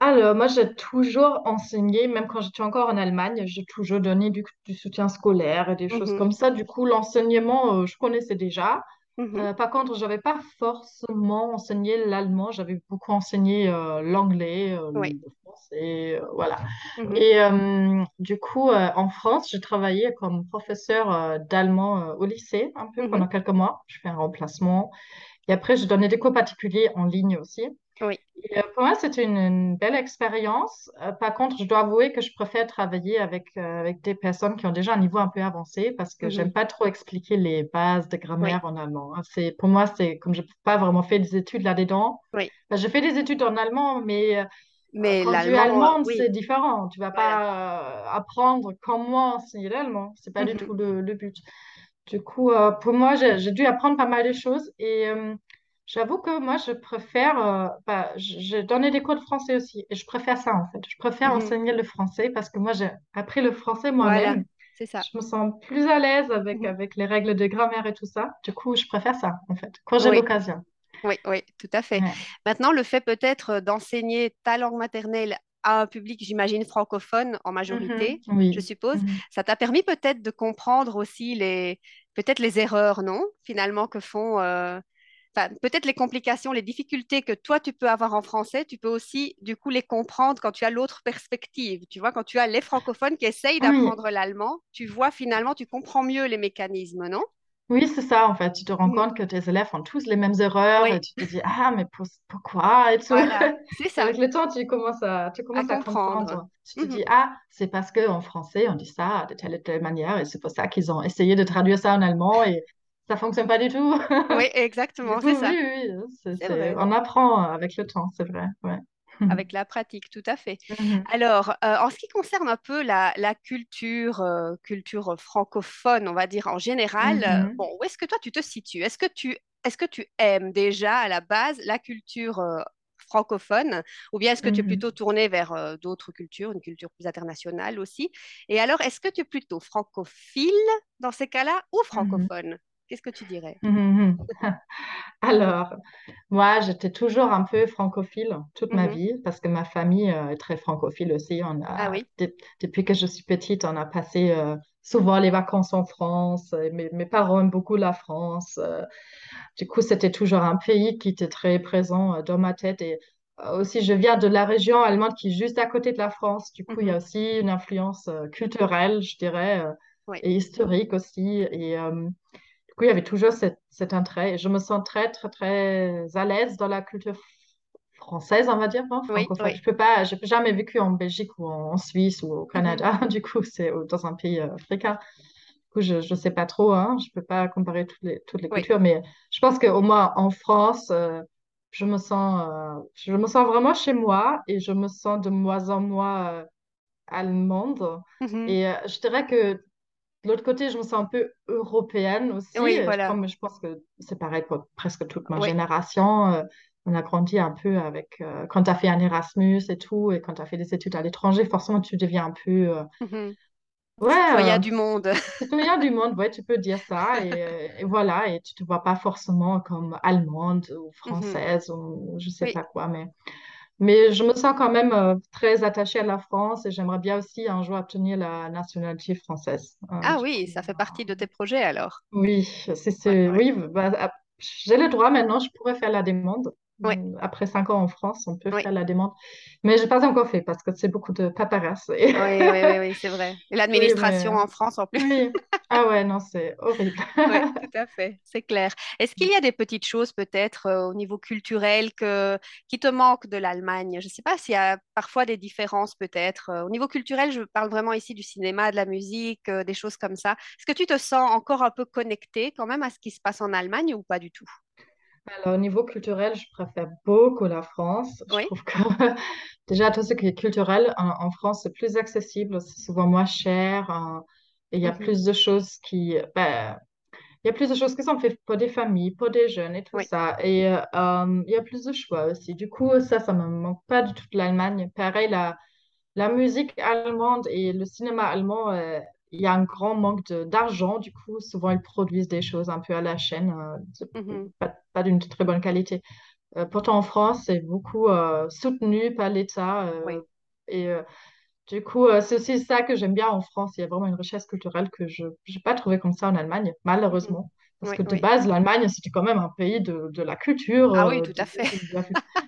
Alors, moi, j'ai toujours enseigné, même quand j'étais encore en Allemagne, j'ai toujours donné du, du soutien scolaire et des choses Mhm, comme ça. Du coup, l'enseignement, euh, je connaissais déjà. mhm, Euh, par contre, j'avais pas forcément enseigné l'allemand, j'avais beaucoup enseigné euh, l'anglais, Oui. le français, voilà. mhm, Et du coup, en France, j'ai travaillé comme professeur d'allemand au lycée un peu pendant quelques mois. Je fais un remplacement. Et après, je donnais des cours particuliers en ligne aussi. Et, euh, pour moi, c'était une, une belle expérience. Euh, par contre, je dois avouer que je préfère travailler avec, euh, avec des personnes qui ont déjà un niveau un peu avancé parce que mhm, j'aime pas trop expliquer les bases de Oui. grammaire en allemand. hein. C'est, pour moi, c'est comme je n'ai pas vraiment fait des études là-dedans. Oui. Ben, j'ai fait des études en allemand, mais euh, Mais quand tu es l'allemand, allemande, c'est différent. Tu vas voilà. pas apprendre comment enseigner l'allemand. C'est pas du Mhm, tout le, le but. Du coup, pour moi, j'ai dû apprendre pas mal de choses et j'avoue que moi, je préfère, euh, bah, j'ai donné des cours de français aussi et je préfère ça en fait. Je préfère mhm, enseigner le français parce que moi, j'ai appris le français Voilà, moi-même. c'est ça. Je me sens plus à l'aise avec, Mhm. avec les règles de grammaire et tout ça. Du coup, je préfère ça en fait, quand j'ai Oui, l'occasion. oui, oui, tout à fait. Ouais. Maintenant, le fait peut-être d'enseigner ta langue maternelle à un public, j'imagine, francophone en Mhm. majorité, je Oui. suppose, ça t'a permis peut-être de comprendre aussi les, peut-être les erreurs, non, finalement, que font, euh, enfin, peut-être les complications, les difficultés que toi, tu peux avoir en français, tu peux aussi, du coup, les comprendre quand tu as l'autre perspective. Tu vois, quand tu as les francophones qui essayent Oui. d'apprendre l'allemand, tu vois finalement, tu comprends mieux les mécanismes, non? Oui, c'est ça, en fait. Tu te rends compte que tes élèves font tous les mêmes erreurs et tu te dis, ah, mais pour- pourquoi et tout? voilà, c'est *laughs* ça, avec le temps, tu commences à, tu à commences à comprendre. comprendre. Tu te Mhm. dis, ah, c'est parce qu'en français, on dit ça de telle et telle manière et c'est pour ça qu'ils ont essayé de traduire ça en allemand et ça fonctionne pas du tout. *laughs* Oui, exactement, c'est oui, ça, oui, vrai. on apprend avec le temps, c'est vrai. Ouais. *laughs* Avec la pratique, tout à fait. Mhm. Alors, euh, en ce qui concerne un peu la, la culture, euh, culture francophone, on va dire en général, euh, Mhm. bon, où est-ce que toi tu te situes? Est-ce que tu, est-ce que tu aimes déjà à la base la culture francophone, ou bien est-ce que tu es Mhm. plutôt tourné vers euh, d'autres cultures, une culture plus internationale aussi? Et alors, est-ce que tu es plutôt francophile dans ces cas-là ou francophone? Qu'est-ce que tu dirais? Mhm. *laughs* Alors, moi, j'étais toujours un peu francophile toute ma vie parce que ma famille euh, est très francophile aussi. On Ah a, oui. de- depuis que je suis petite, on a passé euh, souvent les vacances en France. Mes, mes parents aiment beaucoup la France. euh, du coup, c'était toujours un pays qui était très présent dans ma tête. Et aussi, je viens de la région allemande qui est juste à côté de la France. Du coup, il y a aussi une influence culturelle, je dirais, Oui. et historique aussi. Et du coup, il y avait toujours cet, cet. Et je me sens très, très, très à l'aise dans la culture française, on va dire, hein, Oui. Je peux pas, j'ai jamais vécu en Belgique ou en, Suisse ou au. Canada. *laughs* Du coup, c'est dans un pays euh, africain. Du coup, je, je sais pas trop, hein. Je peux pas comparer toutes les, toutes les Oui. cultures, mais je pense qu'au moins en France, euh, je me sens, euh, je me sens vraiment chez moi et je me sens de moins en moins euh, allemande. Mhm. Et je dirais que de l'autre côté, je me sens un peu européenne aussi, Oui, euh, voilà. comme je pense que c'est pareil pour presque toute ma Oui. génération. euh, on a grandi un peu avec, euh, quand tu as fait un Erasmus et tout, et quand tu as fait des études à l'étranger, forcément, tu deviens un peu, euh, Mhm. ouais, Citoyen du monde. *laughs* citoyen du monde, ouais, tu peux dire ça, et, et voilà, et tu te vois pas forcément comme allemande ou Mhm. française ou je sais Oui. pas quoi, mais, mais je me sens quand même euh, très attachée à la France et j'aimerais bien aussi un jour obtenir la nationalité française. hein, Ah oui, ça fait partie de tes projets alors. Oui, c'est, Ouais, c'est- ouais. oui, bah, ap- j'ai le droit maintenant, je pourrais faire la demande. Ouais. Mm, Après cinq ans en France, on peut faire la demande. Mais je n'ai pas encore fait parce que c'est beaucoup de paperasse. et- Oui, oui, oui, oui, c'est vrai. *laughs* Oui, l'administration mais en France en plus. oui. Ah ouais, non, c'est horrible. *laughs* Oui, *laughs* tout à fait, c'est clair. Est-ce qu'il y a des petites choses peut-être euh, au niveau culturel que, qui te manquent de l'Allemagne? Je ne sais pas s'il y a parfois des différences peut-être. Euh, au niveau culturel, je parle vraiment ici du cinéma, de la musique, euh, des choses comme ça. Est-ce que tu te sens encore un peu connecté quand même à ce qui se passe en Allemagne ou pas du tout? Alors, au niveau culturel, je préfère beaucoup la France. Je Oui. trouve que *laughs* déjà, tout ce qui est culturel en, en France, c'est plus accessible, c'est souvent moins cher. et il y a Mhm. plus de choses qui, ben, Il y a plus de choses qui sont faites pour des familles, pour des jeunes et tout Oui. ça. Et euh, euh, il y a plus de choix aussi. Du coup, ça, ça me manque pas du tout de l'Allemagne. Pareil, la, la musique allemande et le cinéma allemand, euh, il y a un grand manque de- d'argent. Du coup, souvent, ils produisent des choses un peu à la chaîne, euh, Mhm. pas, pas d'une très bonne qualité. Euh, pourtant, en France, c'est beaucoup euh, soutenu par l'État. euh, Oui. et du coup, c'est aussi ça que j'aime bien en France. Il y a vraiment une richesse culturelle que je n'ai pas trouvée comme ça en Allemagne, malheureusement. Parce Oui, que de oui. base, l'Allemagne, c'était quand même un pays de, de la culture. Ah oui, euh, tout à fait.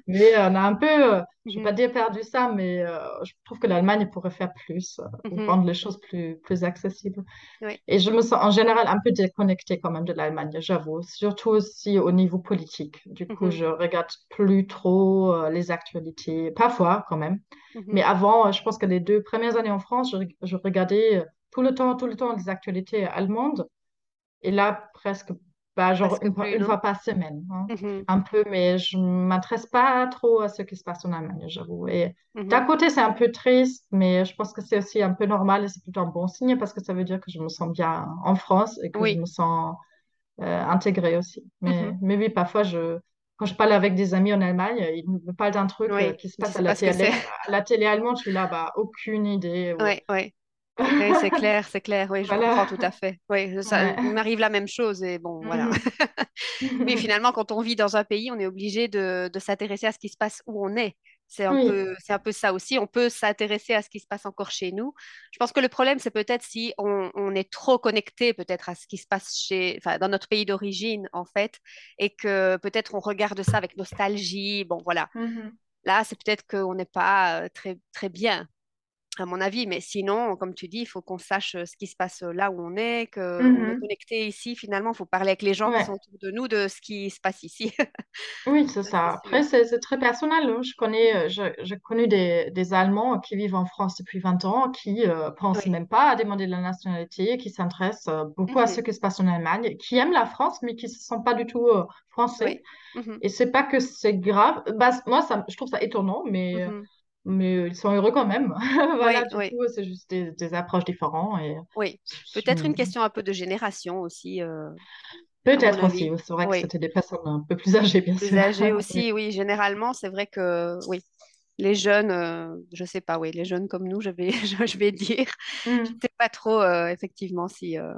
Mais on a un peu, euh, je ne vais pas Mhm. dire perdu ça, mais euh, je trouve que l'Allemagne pourrait faire plus euh, pour Mhm. rendre les choses plus, plus accessibles. Oui. Et je me sens en général un peu déconnectée quand même de l'Allemagne, j'avoue. Surtout aussi au niveau politique. Du coup, Mhm. je regarde plus trop euh, les actualités, parfois quand même. Mais avant, euh, je pense que les deux premières années en France, je, je regardais euh, tout le temps, tout le temps les actualités allemandes. Et là, presque, bah, genre une, fois une par semaine, hein. Mhm. Un peu, mais je m'intéresse pas trop à ce qui se passe en Allemagne, j'avoue. Et d'un côté, c'est un peu triste, mais je pense que c'est aussi un peu normal et c'est plutôt un bon signe parce que ça veut dire que je me sens bien en France et que je me sens euh, intégrée aussi. Mais, Mhm. mais oui, parfois, je, quand je parle avec des amis en Allemagne, ils me parlent d'un truc euh, Oui. qui se passe à la télé, à la télé allemande. Je suis là, bah, aucune idée. ou- Oui, oui. Oui, *laughs* c'est clair, c'est clair. Oui, je comprends tout à fait. Oui, ça Ouais. m'arrive la même chose et bon, voilà. *laughs* Mhm. Oui, *laughs* finalement, quand on vit dans un pays, on est obligé de, de s'intéresser à ce qui se passe où on est. C'est un Oui. peu, c'est un peu ça aussi. On peut s'intéresser à ce qui se passe encore chez nous. Je pense que le problème, c'est peut-être si on, on est trop connecté peut-être à ce qui se passe chez, enfin, dans notre pays d'origine, en fait, et que peut-être on regarde ça avec nostalgie. Bon, voilà. Mhm. Là, c'est peut-être qu'on n'est pas euh, très, très bien. À mon avis. Mais sinon, comme tu dis, il faut qu'on sache ce qui se passe là où on est, qu'on est Mhm. connecté ici. Finalement, il faut parler avec les gens qui sont autour de nous de ce qui se passe ici. *laughs* Oui, c'est Ça. Après, c'est très personnel. hein. Je connais, je- j'ai connu des, des Allemands qui vivent en France depuis 20 ans, qui euh, pensent Oui. même pas à demander la nationalité, qui s'intéressent beaucoup à ce Mhm. qui se passe en Allemagne, qui aiment la France, mais qui se sentent pas du tout euh, français. Oui. Mhm. Et c'est pas que c'est grave. Bah, moi, ça, je trouve ça étonnant, mais, Mhm. Mais ils sont heureux quand même. *laughs* Oui, Voilà, du oui, coup, c'est juste des, des approches différentes. Et oui. Peut-être une question un peu de génération aussi, euh, peut-être aussi, c'est vrai que c'était des personnes un peu plus âgées, bien Plus sûr. âgés Oui. *laughs* aussi, oui. Généralement, c'est vrai que oui. Les jeunes, euh, je sais pas, oui, les jeunes comme nous, je vais, *laughs* je, je vais dire, je Mm. sais pas trop euh, effectivement si, euh,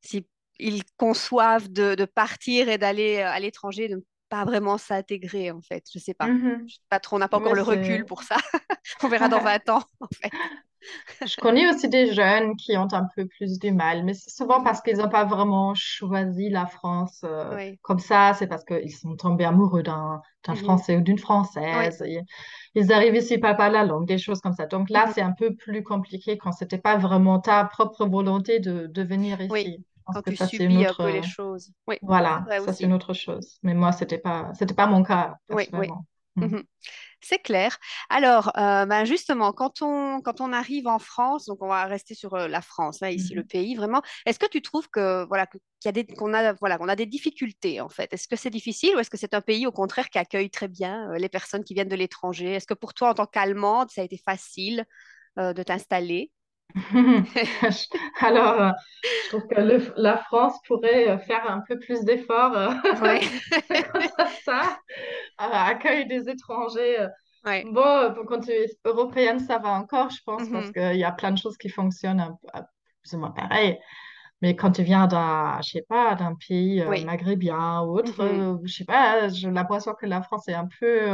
si ils conçoivent de, de partir et d'aller euh, à l'étranger, de ne pas vraiment s'intégrer en fait. Je sais pas. Je sais pas trop, on n'a pas encore le recul pour ça. *laughs* On verra dans 20 ans en fait. *laughs* Je connais aussi des jeunes qui ont un peu plus du mal, mais c'est souvent parce qu'ils n'ont pas vraiment choisi la France euh, Oui. comme ça. C'est parce qu'ils sont tombés amoureux d'un Mhm. Français ou d'une. Française. Ils arrivent ici, pas la langue, des choses comme ça. Donc là, Mhm. c'est un peu plus compliqué quand c'était pas vraiment ta propre volonté de, de venir ici. Quand que tu ça, subis un autre... peu les euh, choses. Oui, Voilà, ça, c'est une autre chose. Mais moi, c'était pas, c'était pas mon cas, Oui, oui. personnellement. Mm. Mhm. C'est clair. Alors, euh, ben justement, quand on, quand on arrive en France, donc on va rester sur euh, la France, hein, ici le Mhm. pays, vraiment, est-ce que tu trouves que voilà qu'il y a des, qu'on a, voilà, qu'on a des difficultés en fait? Est-ce que c'est difficile ou est-ce que c'est un pays au contraire qui accueille très bien euh, les personnes qui viennent de l'étranger? Est-ce que pour toi, en tant qu'Allemande, ça a été facile de t'installer? *laughs* Alors, euh, je trouve que le- la France pourrait euh, faire un peu plus d'efforts euh, Oui, quant à ça, euh, accueil des étrangers. oui, Bon, pour quand tu es européenne, ça va encore, je pense, parce Mhm. qu'il y a plein de choses qui fonctionnent plus ou moins pareil. Mais quand tu viens d'un, je sais pas, d'un pays euh, Oui, maghrébien ou autre, Mhm. euh, je sais pas, j'ai l'impression que la France est un peu,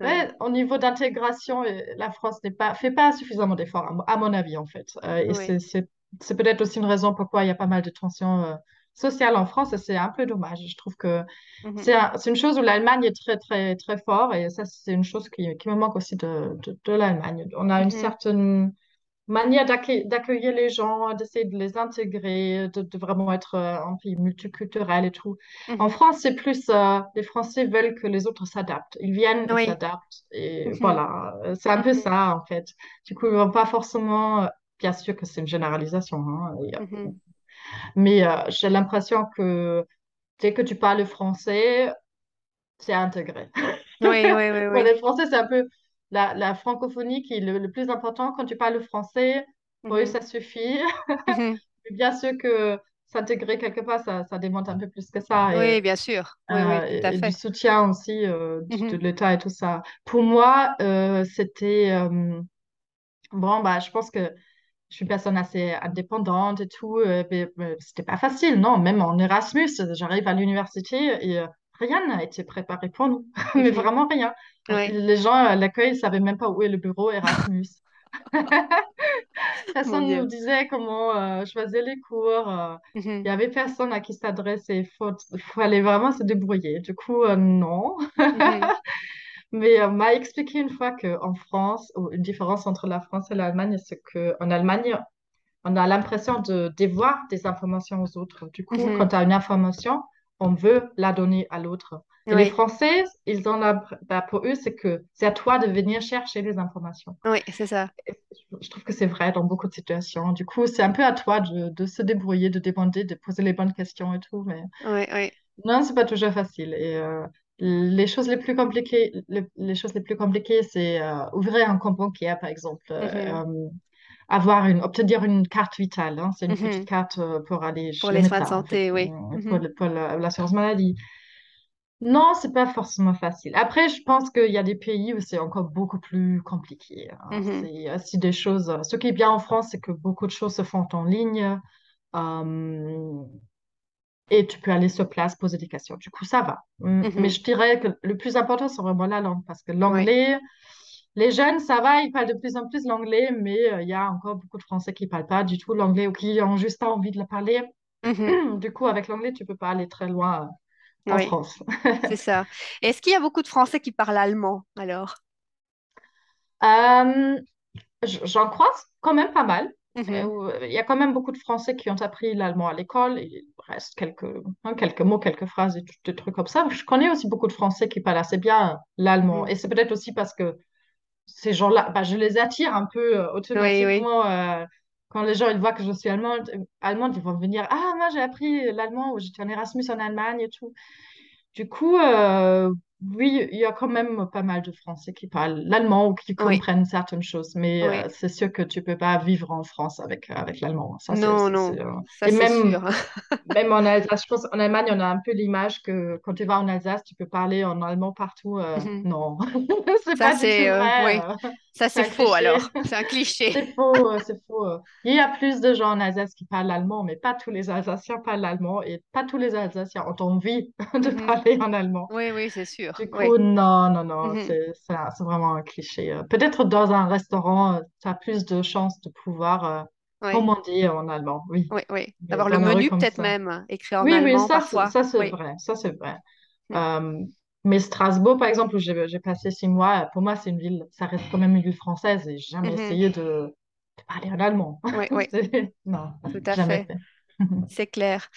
ouais, au niveau d'intégration, euh, la France n'est pas, fait pas suffisamment d'efforts, à, mo- à mon avis, en fait. Euh, et oui, c'est, peut-être aussi une raison pourquoi il y a pas mal de tensions euh, sociales en France, et c'est un peu dommage. Je trouve que Mhm. c'est un- c'est une chose où l'Allemagne est très, très, très fort, et ça, c'est une chose qui, qui me manque aussi de, de, de l'Allemagne. On a une Mhm. certaine manière d'accueil- d'accueillir les gens, d'essayer de les intégrer, de, de vraiment être euh, un pays multiculturel et tout. En Mhm. France, c'est plus, euh, les Français veulent que les autres s'adaptent. Ils viennent, ils Oui, s'adaptent, et Mhm. voilà, Euh, c'est un peu Mhm. ça, en fait. Du coup, ils vont pas forcément, euh, bien sûr que c'est une généralisation, hein, et, euh, mais euh, j'ai l'impression que dès que tu parles français, c'est intégré. Oui, oui, oui, *laughs* Pour oui. les Français, c'est un peu la, la francophonie qui est le, le plus important. Quand tu parles le français, pour eux, Mhm. ça suffit. Mhm. *laughs* Mais Bien sûr que s'intégrer quelque part, ça, ça demande un peu plus que ça. Et, Oui, bien sûr. Oui, oui, euh, tout à et, et du fait. soutien aussi euh, de, Mhm. de l'État et tout ça. Pour moi, euh, c'était... euh, bon, bah, je pense que je suis une personne assez indépendante et tout. mais, mais c'était pas facile, non? Même en Erasmus, j'arrive à l'université et rien n'a été préparé pour nous. *laughs* Mais Mhm. vraiment rien. Les gens à l'accueil ne savaient même pas où est le bureau Erasmus. *laughs* Personne ne nous disait comment euh, choisir les cours. euh. Il Mhm. y avait personne à qui s'adresser. Il faut, fallait vraiment se débrouiller. Du coup, euh, non. Mhm. *laughs* Mais on m'a expliqué une fois qu'en France, une différence entre la France et l'Allemagne, c'est qu'en Allemagne, on a l'impression de devoir des informations aux autres. Du coup, quand Mhm. tu as une information, on veut la donner à l'autre. Et les Français, ils ont la... bah, pour eux, c'est que c'est à toi de venir chercher les informations. oui, c'est ça. Et je trouve que c'est vrai dans beaucoup de situations. Du coup, c'est un peu à toi de, de se débrouiller, de demander, de poser les bonnes questions et tout. Mais Oui, oui. non, c'est pas toujours facile. Et euh, les choses les plus compliquées, les, les choses les plus compliquées, c'est euh, ouvrir un compte bancaire, par exemple. Euh, avoir une, obtenir une carte vitale. hein. C'est une petite Mhm. carte euh, pour aller Pour chez le les soins de médecin, en fait, santé, oui. euh, pour, pour l'assurance maladie. Non, c'est pas forcément facile. Après, je pense qu'il y a des pays où c'est encore beaucoup plus compliqué. hein. C'est aussi des choses. Ce qui est bien en France, c'est que beaucoup de choses se font en ligne. euh, et tu peux aller sur place poser des questions. Du coup, ça va. Hum, Mais je dirais que le plus important, c'est vraiment la langue. Parce que Oui. Les jeunes, ça va, ils parlent de plus en plus l'anglais, mais euh, il y a encore beaucoup de Français qui ne parlent pas du tout l'anglais ou qui ont juste pas envie de le parler. Mhm. *clears throat* Du coup, avec l'anglais, tu peux pas aller très loin euh, en Oui, France. *laughs* c'est ça. Est-ce qu'il y a beaucoup de Français qui parlent allemand alors? Euh, j'en croise quand même pas mal. Mhm. Il y a quand même beaucoup de Français qui ont appris l'allemand à l'école. Il reste quelques, hein, quelques mots, quelques phrases et tout- des trucs comme ça. Je connais aussi beaucoup de Français qui parlent assez bien l'allemand. Mhm. Et c'est peut-être aussi parce que ces gens-là, bah, je les attire un peu euh, Oui, oui. automatiquement. euh, quand les gens ils voient que je suis allemande, allemande, ils vont venir, Ah, moi j'ai appris l'allemand ou j'étais en Erasmus en Allemagne et tout. Du coup, euh, oui, il y a quand même pas mal de Français qui parlent l'allemand ou qui Oui, comprennent certaines choses, mais oui. euh, c'est sûr que tu peux pas vivre en France avec, avec l'allemand. Ça, c'est, Non, non, euh, ça Et c'est même, sûr. *laughs* même en Alsace, je pense en Allemagne, on a un peu l'image que quand tu vas en Alsace, tu peux parler en allemand partout. euh, Mhm. non, *laughs* c'est Ça pas du c'est, tout euh, vrai. oui, euh, ça c'est faux cliché. alors. *laughs* C'est un cliché. C'est faux, euh, c'est faux. euh. Il y a plus de gens en Alsace qui parlent allemand, mais pas tous les Alsaciens parlent allemand et pas tous les Alsaciens ont envie *laughs* de Mhm. parler en allemand. Oui, oui, c'est sûr. Du Oui. coup, non, non, non, Mhm. c'est vraiment un cliché. euh. Peut-être dans un restaurant, tu as plus de chances de pouvoir euh, Oui, commander en allemand, oui. oui, oui. D'avoir le menu peut-être ça. même écrit en Oui, oui, allemand ça, c'est- parfois. ça c'est Oui. vrai, ça c'est vrai. Euh, mais Strasbourg, par exemple, où j'ai passé six mois, pour moi, c'est une ville, ça reste quand même une ville française et j'ai jamais Mhm. essayé de, de parler en allemand. Oui, oui, *laughs* Non, tout à fait. fait. *laughs* C'est clair.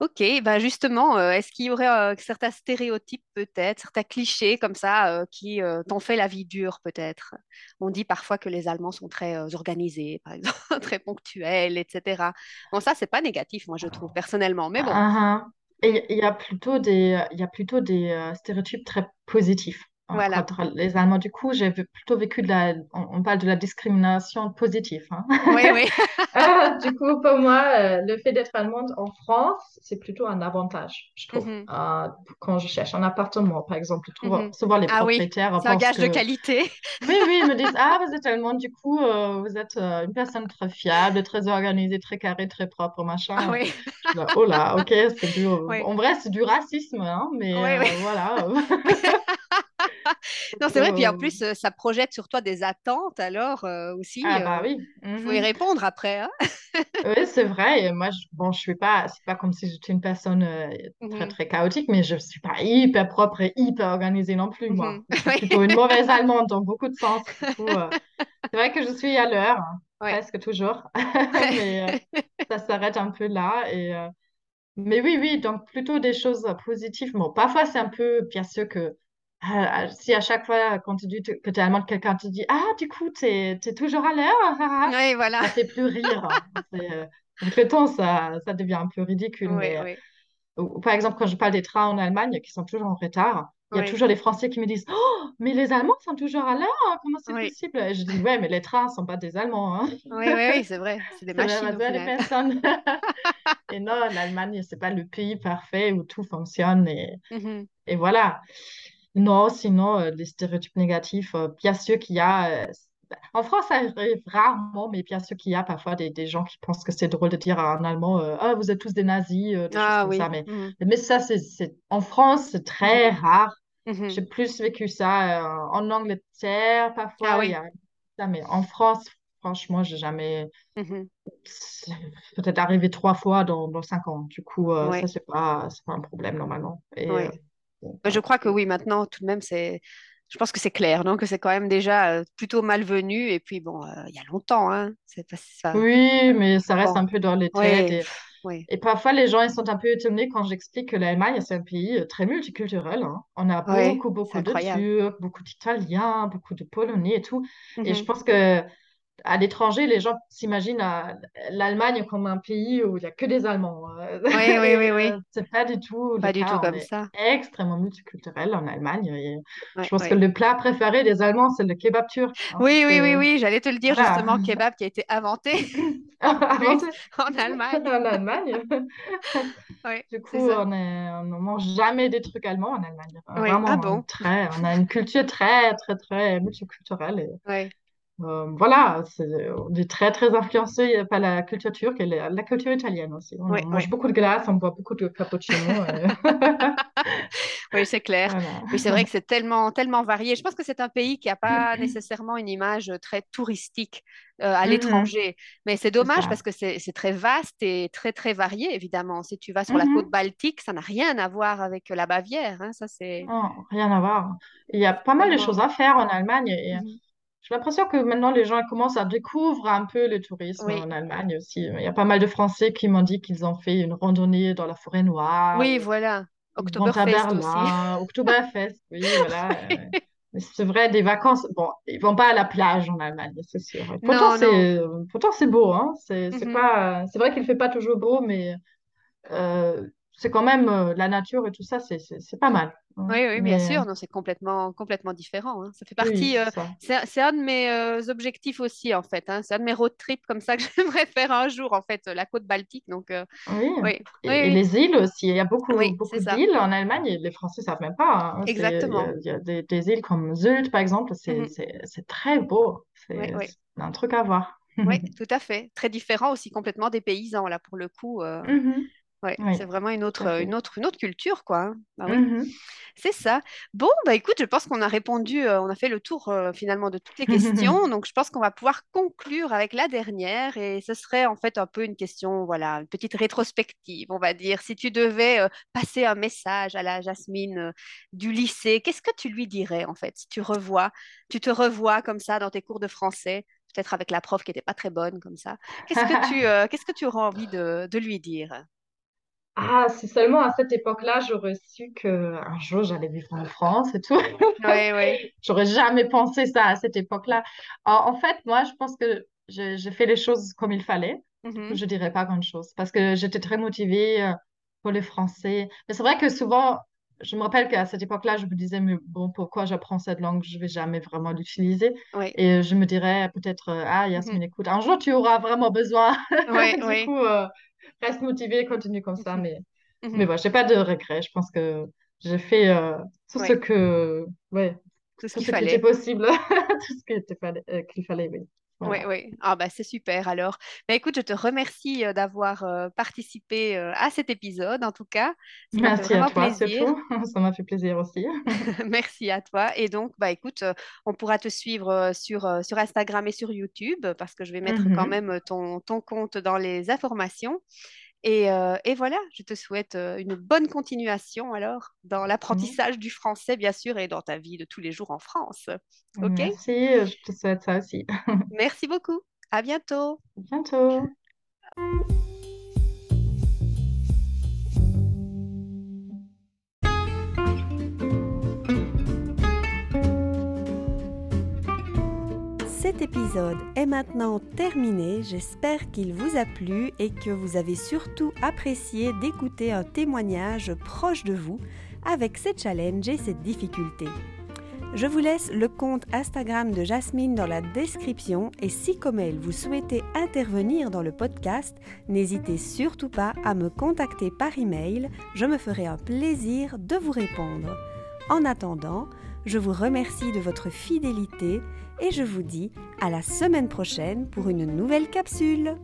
Ok, ben justement, euh, est-ce qu'il y aurait euh, certains stéréotypes peut-être, certains clichés comme ça euh, qui t'ont fait la vie dure peut-être? On dit parfois que les Allemands sont très organisés, par exemple, *laughs* très ponctuels, etc. Bon, ça, c'est pas négatif, moi, je trouve, personnellement. Mais bon, Ah, ah. Et il y a plutôt des, il y a plutôt des euh, stéréotypes très positifs voilà. contre les Allemands. Du coup, j'ai plutôt vécu de la, on, on parle de la discrimination positive. hein. Oui, oui. *laughs* Ah, du coup, pour moi, euh, le fait d'être allemande en France, c'est plutôt un avantage, je trouve. Mhm, Euh, quand je cherche un appartement, par exemple, souvent, mhm. souvent les Ah oui, propriétaires c'est un gage de qualité. *laughs* oui, oui, ils me disent, ah, vous êtes allemande, du coup, euh, vous êtes euh, une personne très fiable, très organisée, très carrée, très propre, Ah machin. oui, Je suis là, oh là, ok, c'est du... oui, En vrai, c'est du racisme, hein, mais oui, oui. voilà. *laughs* Non, c'est vrai, puis en plus, euh, ça projette sur toi des attentes, alors euh, aussi, Ah bah oui. il faut y mhm. répondre après, hein. Oui, c'est vrai. Et moi, je, bon, je suis pas, c'est pas comme si j'étais une personne euh, très, Mhm, très chaotique, mais je suis pas hyper propre et hyper organisée non plus, moi. mhm. Je suis plutôt une mauvaise allemande dans beaucoup de sens. *laughs* C'est vrai que je suis à l'heure, hein, ouais. presque toujours, *laughs* *laughs* mais ça s'arrête un peu là. Et, Mais oui, oui, donc plutôt des choses positives. Bon, parfois, c'est un peu, bien sûr que euh, si à chaque fois, quand tu dis que tu es allemande, quelqu'un te dit, Ah, du coup, tu es, toujours à l'heure, ah, ah, ah Oui, voilà. ça fait plus rire. *laughs* euh, avec le temps, ça, ça devient un peu ridicule. Oui, Mais, euh, oui, ou- ou par exemple, quand je parle des trains en Allemagne qui sont toujours en retard, il y a oui, toujours les Français qui me disent, Oh, mais les Allemands sont toujours à l'heure, hein, comment c'est possible? Et je dis, Ouais, mais les trains ne sont pas des Allemands. hein. oui, oui, oui, c'est vrai. C'est *laughs* des machines des personnes. *laughs* Et non, l'Allemagne, c'est pas le pays parfait où tout fonctionne et, et voilà. Non, sinon, euh, les stéréotypes négatifs, euh, bien sûr qu'il y a. euh, en France, ça arrive rarement, mais bien sûr qu'il y a parfois des, des gens qui pensent que c'est drôle de dire à un Allemand euh, Ah, vous êtes tous des nazis, euh, des choses Ah comme ça. oui. Mais, mhm, mais ça, c'est, c'est... en France, c'est très mhm, rare. mhm. J'ai plus vécu ça euh, en Angleterre, Ah parfois, il y oui. a ça, mais en France, franchement, j'ai jamais. mhm, C'est peut-être arrivé trois fois dans, dans cinq ans. Du coup, euh, ça, Oui, c'est pas, c'est pas un problème normalement. Et, euh. Bon, Je crois que oui, maintenant, tout de même, c'est. Je pense que c'est clair, non? Que c'est quand même déjà euh, plutôt malvenu. Et puis, bon, euh, il y a longtemps, hein. C'est pas ça. Oui, mais ça reste Bon. un peu dans les têtes. Oui, Et, pff, oui. et parfois, les gens ils sont un peu étonnés quand j'explique que l'Allemagne, c'est un pays euh, très multiculturel. hein. On a Oui, beaucoup, beaucoup de. Turcs, beaucoup d'Italiens, beaucoup de Polonais et tout. Et je Mhm. pense que à l'étranger, les gens s'imaginent euh, l'Allemagne comme un pays où il n'y a que des Allemands. euh. Oui, oui, *laughs* Et oui, euh, oui. c'est pas du tout Pas du tout cas. Comme ça. extrêmement multiculturel en Allemagne. Et Oui, je pense que oui. le plat préféré des Allemands, c'est le kebab turc. hein. Oui, oui, oui, oui. J'allais te le dire voilà, justement, kebab qui a été inventé en plus *laughs* *laughs* inventé en Allemagne. en Allemagne? Oui, Du coup, on est, on ne mange jamais des trucs allemands en Allemagne. Oui. Ah Vraiment, on bon? est très, on a une culture très, très, très multiculturelle. Oui, Euh, voilà, c'est- est très très influencé par la culture turque et la, la culture italienne aussi. On, oui, mange beaucoup de glace, on boit beaucoup de cappuccino. *laughs* euh, Oui, c'est clair. voilà. Oui, c'est vrai que c'est tellement, tellement varié. Je pense que c'est un pays qui n'a pas nécessairement une image très touristique euh, à Mhm, l'étranger. Mais c'est dommage parce que c'est très vaste et très, très varié, évidemment. Si tu vas sur la côte. Baltique, ça n'a rien à voir avec la Bavière. hein. Ça, c'est rien à voir. Il y a pas mal de choses à faire en Allemagne. Et. J'ai l'impression que maintenant les gens commencent à découvrir un peu le tourisme Oui, en Allemagne aussi. Il y a pas mal de Français qui m'ont dit qu'ils ont fait une randonnée dans la forêt noire, oui, ou voilà. ils vont à Oktoberfest aussi. Berlin, *laughs* Oktoberfest, oui, voilà. *laughs* euh, mais c'est vrai, des vacances, bon, ils vont pas à la plage en Allemagne, c'est sûr. Pourtant, Non, non. c'est pourtant c'est beau, hein. C'est c'est Mhm. pas, c'est vrai qu'il fait pas toujours beau, mais euh, c'est quand même euh, la nature et tout ça, c'est pas mal. hein. Oui, oui, bien sûr, non, c'est complètement, complètement différent. hein. Ça fait oui, partie, c'est euh, c'est, un de mes euh, objectifs aussi, en fait. hein. C'est un de mes road trips comme ça que *laughs* j'aimerais faire un jour, en fait, la côte Baltique. Donc, euh, Oui, oui, oui, et, oui, les îles aussi. Il y a beaucoup, oui, beaucoup d'îles en Allemagne et les Français ne savent même pas. C'est, il y a, Exactement. il y a des, des îles comme Sylt, par exemple. C'est, c'est, c'est très beau. Oui, C'est oui, un truc à voir. oui, *laughs* tout à fait. Très différent aussi complètement des paysans, là, pour le coup. euh, Mhm. Ouais, Oui, c'est vraiment une autre, à une autre, une autre culture, quoi. hein. Bah oui. Mhm. C'est ça. Bon, bah écoute, je pense qu'on a répondu, euh, on a fait le tour euh, finalement de toutes les questions. *laughs* Donc, je pense qu'on va pouvoir conclure avec la dernière. Et ce serait en fait un peu une question, voilà, une petite rétrospective, on va dire. Si tu devais euh, passer un message à la Jasmine euh, du lycée, qu'est-ce que tu lui dirais en fait? Si tu revois, tu te revois comme ça dans tes cours de français, peut-être avec la prof qui n'était pas très bonne comme ça. Qu'est-ce que tu, *laughs* euh, qu'est-ce que tu auras envie de, de lui dire? Ah, si seulement à cette époque-là, j'aurais su qu'un jour j'allais vivre en France et tout. Oui, oui. *laughs* J'aurais jamais pensé ça à cette époque-là. En, fait, moi, je pense que j'ai fait les choses comme il fallait. Coup, Mhm. je dirais pas grand-chose parce que j'étais très motivée euh, pour le français. Mais c'est vrai que souvent, je me rappelle qu'à cette époque-là, je me disais, mais bon, pourquoi j'apprends cette langue? Je vais jamais vraiment l'utiliser. Oui. Et je me dirais peut-être, euh, ah. Yasmine, écoute, un jour, tu auras vraiment besoin. Oui, *laughs* Du oui. coup, euh, reste motivée, continue comme ça. Mhm. Mais, mais Mhm. voilà, j'ai pas de regrets. Je pense que j'ai fait euh, tout ce que, ouais, tout ce tout *laughs* ce qui était fallait. possible, tout ce qu'il fallait- euh, qu'il fallait, oui. Oui, Voilà. oui. Ah bah c'est super alors. Bah, écoute, je te remercie euh, d'avoir euh, participé euh, à cet épisode en tout cas. Ça m'a fait Merci à toi, plaisir. *laughs* Ça m'a fait plaisir aussi. *laughs* *laughs* Merci à toi. Et donc, bah écoute, on pourra te suivre sur, sur Instagram et sur YouTube parce que je vais mettre quand Mhm. même ton, ton compte dans les informations. Et, euh, et voilà, je te souhaite euh, une bonne continuation alors dans Mhm. l'apprentissage du français, bien sûr, et dans ta vie de tous les jours en France. OK? Merci, je te souhaite ça aussi. *laughs* Merci beaucoup. À bientôt. À bientôt. Cet épisode est maintenant terminé. J'espère qu'il vous a plu et que vous avez surtout apprécié d'écouter un témoignage proche de vous avec ces challenges et cette difficulté. Je vous laisse le compte Instagram de Jasmine dans la description et si comme elle vous souhaitez intervenir dans le podcast, n'hésitez surtout pas à me contacter par email, je me ferai un plaisir de vous répondre. En attendant, je vous remercie de votre fidélité et je vous dis à la semaine prochaine pour une nouvelle capsule.